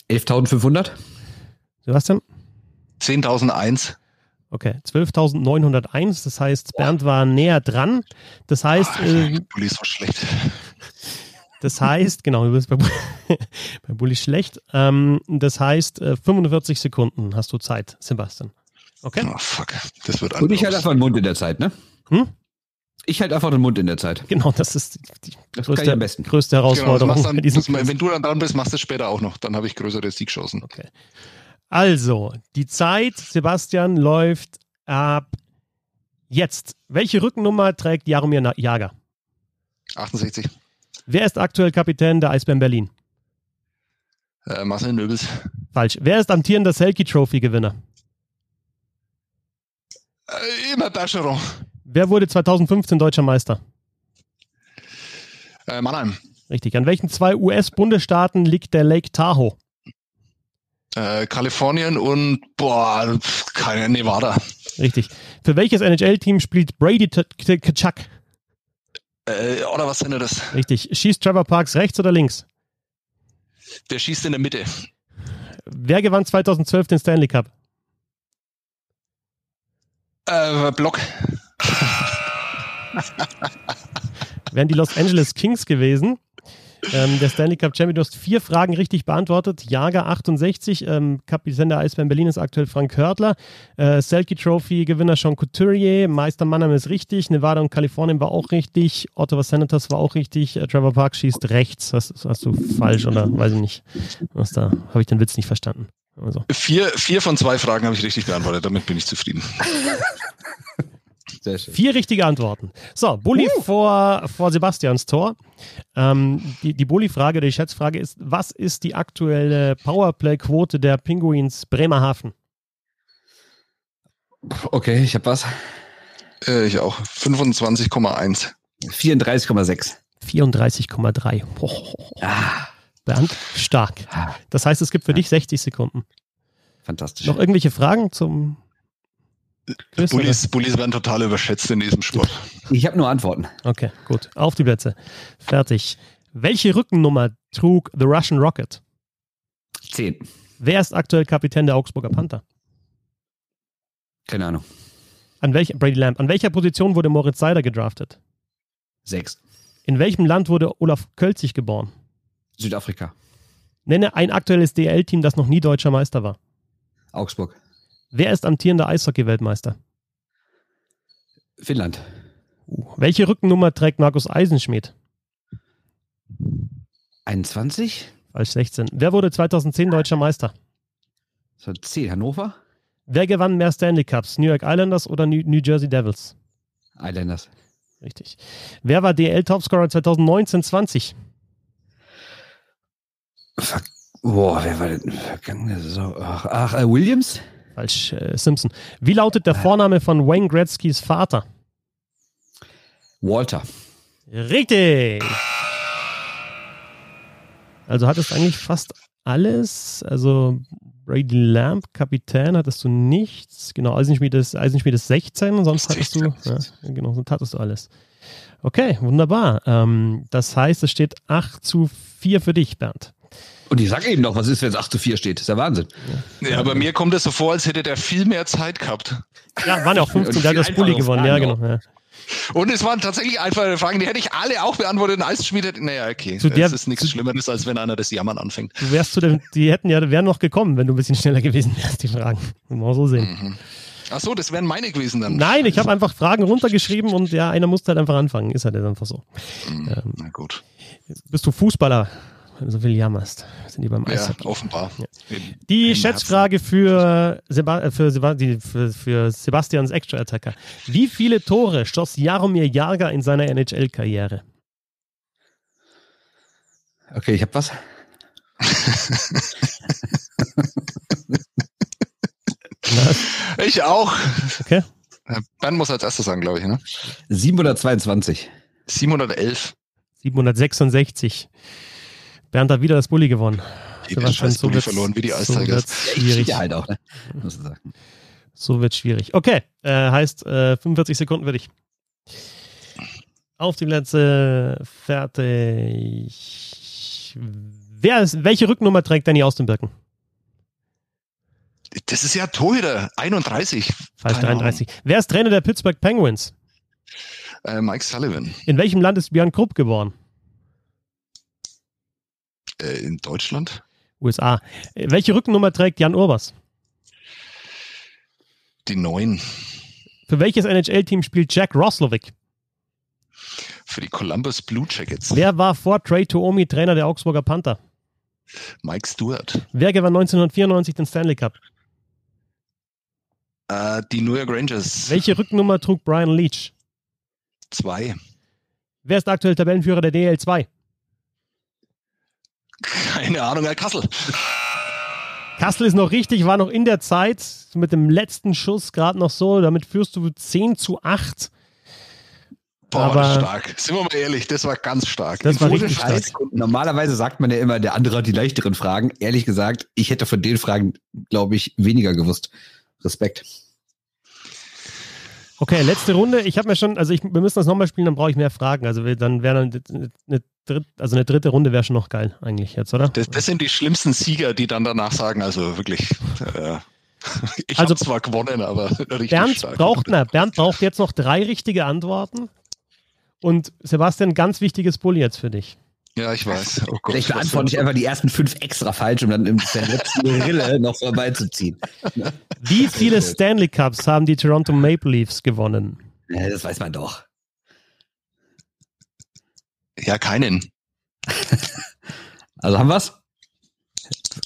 11.500? Sebastian? 10.001. Okay, 12.901, das heißt, Bernd war näher dran. Das heißt, äh, Bulli ist so schlecht. das heißt, genau, du bist bei, bei Bulli schlecht. Ähm, das heißt, äh, 45 Sekunden hast du Zeit, Sebastian. Okay? Oh, fuck. Das wird Und ich halte einfach den Mund in der Zeit, ne? Hm? Ich halte einfach den Mund in der Zeit. Genau, das ist die, die Das größte, am besten. größte Genau, Herausforderung machst dann, das, wenn du dann dran bist, machst du es später auch noch. Dann habe ich größere Siegchancen. Okay. Also, die Zeit, Sebastian, läuft ab jetzt. Welche Rückennummer trägt Jaromir Jager? 68. Wer ist aktuell Kapitän der Eisbären Berlin? Äh, Marcel Nöbels. Falsch. Wer ist amtierender Selkie Trophy Gewinner? Äh, immer Bergeron. Wer wurde 2015 deutscher Meister? Äh, Mannheim. Richtig. An welchen zwei US-Bundesstaaten liegt der Lake Tahoe? Äh, Kalifornien und, boah, keine Nevada. Richtig. Für welches NHL-Team spielt Brady Kachuk? Äh, oder was sind das? Richtig. Schießt Trevor Parks rechts oder links? Der schießt in der Mitte. Wer gewann 2012 den Stanley Cup? Äh, Block. wären die Los Angeles Kings gewesen. Ähm, der Stanley Cup Champion, du hast vier Fragen richtig beantwortet. Jager 68, ähm, Kapitän der Eisbären Berlin ist aktuell Frank Hörtler. Äh, Selkie Trophy Gewinner Sean Couturier. Meister Mannheim ist richtig. Nevada und Kalifornien war auch richtig. Ottawa Senators war auch richtig. Äh, Trevor Park schießt rechts. Das, das hast du falsch oder weiß ich nicht. Was da habe ich den Witz nicht verstanden. Also. Vier, vier von zwei Fragen habe ich richtig beantwortet. Damit bin ich zufrieden. Sehr schön. Vier richtige Antworten. So, Bulli vor, vor Sebastians Tor. Ähm, die die Bulli-Frage, die Schätzfrage ist, was ist die aktuelle Powerplay-Quote der Pinguins Bremerhaven? Okay, ich habe was. Äh, ich auch. 25,1. 34,6. 34,3. Hohoho. Ah, Bernd, stark. Das heißt, es gibt für dich 60 Sekunden. fantastisch. Noch irgendwelche Fragen zum? Bullies, Bullies werden total überschätzt in diesem Sport. Ich habe nur Antworten. Okay, gut. Auf die Plätze. Fertig. Welche Rückennummer trug The Russian Rocket? 10. Wer ist aktuell Kapitän der Augsburger Panther? Keine Ahnung. An welcher, Brady Lamb. An welcher Position wurde Moritz Seider gedraftet? 6. In welchem Land wurde Olaf Kölzig geboren? Südafrika. Nenne ein aktuelles DL-Team, das noch nie deutscher Meister war. Augsburg. Wer ist amtierender Eishockey-Weltmeister? Finnland. Uh. Welche Rückennummer trägt Markus Eisenschmidt? 21. Falsch 16. Wer wurde 2010 deutscher Meister? So 10. Hannover. Wer gewann mehr Stanley Cups? New York Islanders oder New, Jersey Devils? Islanders. Richtig. Wer war DL-Topscorer 2019-20? Fuck. Boah, wer war denn vergangene Saison? Ach, ach äh, Williams? Falsch, äh, Simpson. Wie lautet der Vorname von Wayne Gretzkys Vater? Walter. Richtig. Also hattest eigentlich fast alles. Also Brady Lamb, Kapitän, hattest du nichts. Genau, Eisenschmied ist, Eisenschmied ist 16, sonst hattest du, ja, genau, sonst hattest du alles. Okay, wunderbar. Ähm, das heißt, es steht 8 zu 4 für dich, Bernd. Und ich sage eben noch, was ist, wenn es 8 zu 4 steht? Das ist ja Wahnsinn. Ja, bei mir kommt es so vor, als hätte der viel mehr Zeit gehabt. Ja, waren ja auch 15, der hat das Bulli gewonnen, ja, genau. Ja. Und es waren tatsächlich einfache Fragen, die hätte ich alle auch beantwortet. Ein Eisenschmied hätte, naja, okay. Zu der- es ist nichts Schlimmeres, als wenn einer das Jammern anfängt. Du wärst zu dem, die hätten ja, wären noch gekommen, wenn du ein bisschen schneller gewesen wärst, die Fragen. Muss man so sehen. Ach so, das wären meine gewesen dann. Nein, ich habe einfach Fragen runtergeschrieben und ja, einer musste halt einfach anfangen. Ist halt einfach so. Hm, Na gut. Bist du Fußballer, wenn du so viel jammerst? Sind die beim Ja, Eishockey? offenbar. In- Die im Schätzfrage für, Seba äh, für, Seba für, für Sebastians Extra-Attacker. Wie viele Tore schoss Jaromir Jager in seiner NHL-Karriere? Okay, ich habe was. Ich auch. Okay. Äh, Bernd muss als erstes sagen, glaube ich, ne? 722. 711. 766. Bernd hat wieder das Bulli gewonnen. Jeder scheiß Bulli verloren, wie die so Eistigers. wird's schwierig. Ja, halt auch, ne? Muss ich sagen. So wird schwierig. Okay, äh, heißt äh, 45 Sekunden für dich. Auf die Plätze, fertig. Wer ist, welche Rücknummer trägt Danny aus den Birken? Das ist ja Torhüter. 31. Falsch, Keine 33. Wer ist Trainer der Pittsburgh Penguins? Ahnung. Äh, Mike Sullivan. In welchem Land ist Björn Krupp geboren? Äh, in Deutschland? USA. Welche Rückennummer trägt Jan Urbers? Die 9. Für welches NHL-Team spielt Jack Roslovic? Für die Columbus Blue Jackets. Wer war vor Trey Tuomi Trainer der Augsburger Panther? Mike Stewart. Wer gewann 1994 den Stanley Cup? Äh, die New York Rangers. Welche Rückennummer trug Brian Leach? 2. Wer ist aktuell Tabellenführer der DL2? Keine Ahnung, Herr Kassel. Kassel ist noch richtig, war noch in der Zeit mit dem letzten Schuss gerade noch so. Damit führst du 10 zu 8. Boah, Aber- stark. Sind wir mal ehrlich, das war ganz stark. Das war richtig stark. Normalerweise sagt man ja immer, der andere hat die leichteren Fragen. Ehrlich gesagt, ich hätte von den Fragen, glaube ich, weniger gewusst. Respekt. Okay, letzte Runde. Ich habe mir schon, also ich, wir müssen das nochmal spielen, dann brauche ich mehr Fragen. Also wir, dann wäre dann eine, dritt, also eine dritte Runde wäre schon noch geil eigentlich jetzt, oder? Das, das sind die schlimmsten Sieger, die dann danach sagen, also wirklich. Äh, ich Also- habe zwar gewonnen, aber richtig Bernd braucht, na, Bernd braucht jetzt noch drei richtige Antworten. Und Sebastian, ganz wichtiges Bulli jetzt für dich. Ja, ich weiß. Oh Gott, Vielleicht beantworte ich einfach die ersten fünf extra falsch, um dann in der letzten Rille noch vorbeizuziehen. Wie viele Stanley Cups haben die Toronto Maple Leafs gewonnen? Ja, das weiß man doch. Ja, keinen. Also haben wir's?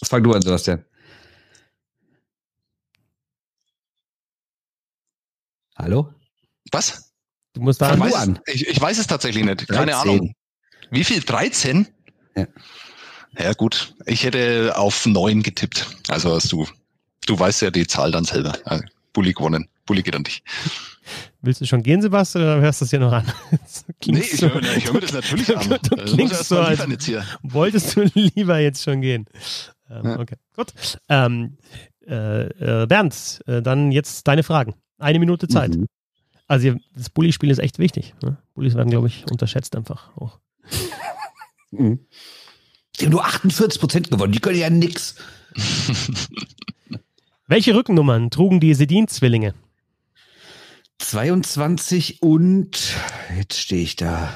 Was fang du an, Sebastian? Hallo? Was? Du musst da an. es, ich, ich weiß es tatsächlich nicht. Keine 13. Ahnung. Wie viel? 13? Ja. Ja, gut. Ich hätte auf 9 getippt. Also hast du. Du weißt ja die Zahl dann selber. Also, Bulli gewonnen. Bulli geht an dich. Willst du schon gehen, Sebastian, oder hörst du das hier noch an? Nee, ich so- höre mir, ich hör mir das natürlich an. Du Das muss klingst so, als liefern jetzt hier. wolltest du lieber jetzt schon gehen. Ähm, Ja. Okay, gut. Ähm, äh, äh, Bernd, äh, dann jetzt deine Fragen. Eine Minute Zeit. Mhm. Also das Bulli-Spiel ist echt wichtig. Ne? Bullis werden, glaube ich, unterschätzt einfach auch. Mhm. Die haben nur 48 Prozent gewonnen. Die können ja nix. Welche Rückennummern trugen die Sedin-Zwillinge? 22 und jetzt stehe ich da.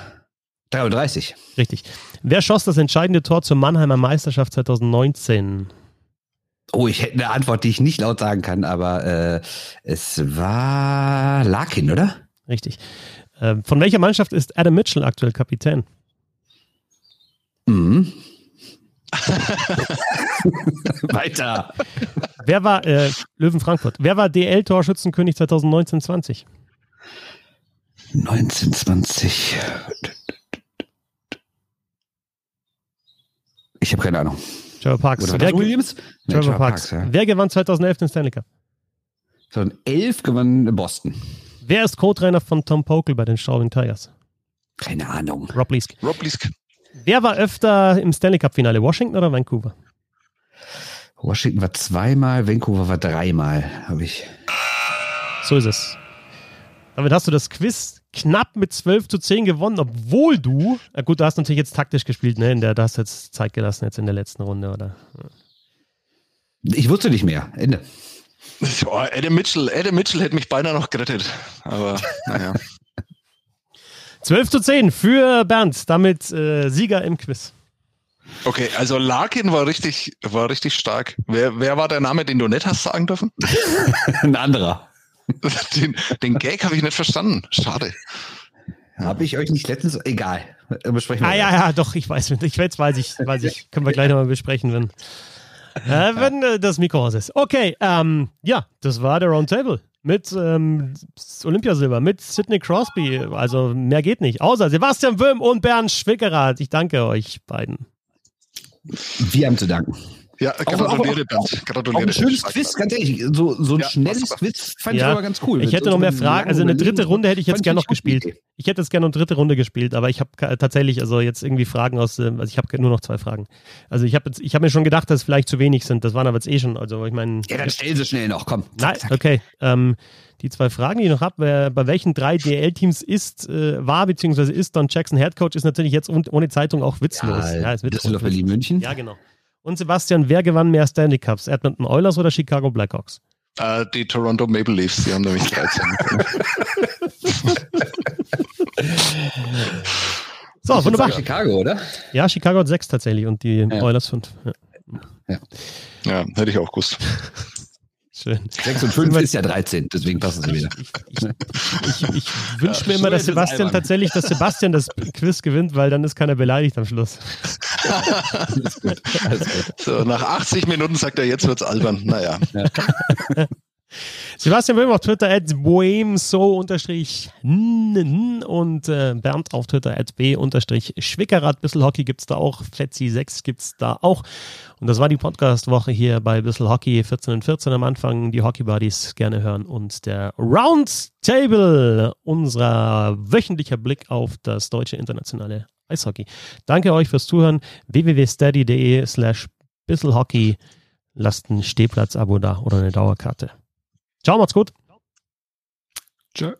33. Richtig. Wer schoss das entscheidende Tor zur Mannheimer Meisterschaft 2019? Oh, ich hätte eine Antwort, die ich nicht laut sagen kann, aber äh, es war Larkin, oder? Richtig. Äh, von welcher Mannschaft ist Adam Mitchell aktuell Kapitän? Mhm. Weiter. Wer war äh, Löwen Frankfurt? Wer war DL-Torschützenkönig 2019-20? 1920. Ich habe keine Ahnung. Trevor Parks. Oder Wer, Williams? Nee, Trevor Parks. ja. Wer gewann 2011 den Stanley Cup? 2011 gewann Boston. Wer ist Co-Trainer von Tom Pokel bei den Straubing Tigers? Keine Ahnung. Rob Leask. Rob Liesk. Wer war öfter im Stanley Cup-Finale? Washington oder Vancouver? Washington war zweimal, Vancouver war dreimal, habe ich. So ist es. Damit hast du das Quiz knapp mit 12 zu 10 gewonnen, obwohl du, na gut, du hast natürlich jetzt taktisch gespielt, ne? In der, da hast du jetzt Zeit gelassen jetzt in der letzten Runde, oder? Ich wusste nicht mehr. Ende. Adam Mitchell, Adam Mitchell hätte mich beinahe noch gerettet. Aber naja. 12 zu 10 für Bernd, damit äh, Sieger im Quiz. Okay, also Larkin war richtig, war richtig stark. Wer, wer war der Name, den du nicht hast sagen dürfen? Ein anderer. Den, den Gag habe ich nicht verstanden. Schade. Habe ich euch nicht letztens. Egal. Besprechen wir Ah ja, ja, doch, ich weiß. Ich jetzt weiß ich, weiß ich. Können wir gleich nochmal besprechen, wenn, äh, wenn äh, das Mikro aus ist. Okay, ähm, ja, das war der Roundtable mit ähm, Olympiasilber, mit Sidney Crosby. Also mehr geht nicht. Außer Sebastian Wöhm und Bernd Schwickerath. Ich danke euch beiden. Wir haben zu danken. Ja, gratuliere, Bernd. Auch Gratuliere. ein schönes Quiz, ganz ehrlich. So, so ein Ja, schnelles. Quiz fand Ja. ich aber ganz cool. Ich hätte noch mehr eine Fragen. Also eine lange dritte Runde hätte ich jetzt gerne noch eine gespielt. Idee. Ich hätte jetzt gerne eine dritte Runde gespielt, aber ich habe tatsächlich, also jetzt irgendwie Fragen aus, ähm, also ich habe nur noch zwei Fragen. Also ich habe ich habe mir schon gedacht, dass es vielleicht zu wenig sind. Das waren aber jetzt eh schon. Also ich meine. Ja, dann stell sie schnell noch, komm. Nein, okay. Ähm, die zwei Fragen, die ich noch habe, bei welchen drei DL-Teams ist, äh, war bzw. ist Don Jackson Headcoach, ist natürlich jetzt un- ohne Zeitung auch witzlos. Ja, ist witzlos. Düsseldorf, Berlin, München. Ja, genau. Und Sebastian, wer gewann mehr Stanley Cups? Edmonton Oilers oder Chicago Blackhawks? Äh, die Toronto Maple Leafs, die haben nämlich 13. So, Ich wunderbar. Chicago, oder? Ja, Chicago hat sechs tatsächlich und die Ja. Oilers fünf. Ja, ja, hätte ich auch gewusst. Schön. 6 und 5 ist ja 13, deswegen passen sie wieder. Ich, ich wünsche mir Ja, immer, dass Sebastian tatsächlich, dass Sebastian das Quiz gewinnt, weil dann ist keiner beleidigt am Schluss. Alles gut. Alles gut. So, nach 80 Minuten sagt er, jetzt wird's albern. Naja. Sebastian Böhm auf Twitter at boemso unterstrich n und äh, Bernd auf Twitter at b unterstrich Schwickerath. Bissel Hockey gibt's da auch. Fetzi 6 gibt's da auch. Und das war die Podcast-Woche hier bei Bissel Hockey 14 und 14 am Anfang. Die Hockey Buddies gerne hören und der Roundtable, unser wöchentlicher Blick auf das deutsche internationale Eishockey. Danke euch fürs Zuhören. www.steady.de slash bisselhockey. Lasst ein Stehplatz-Abo da oder eine Dauerkarte. Ciao, macht's gut. Tschö.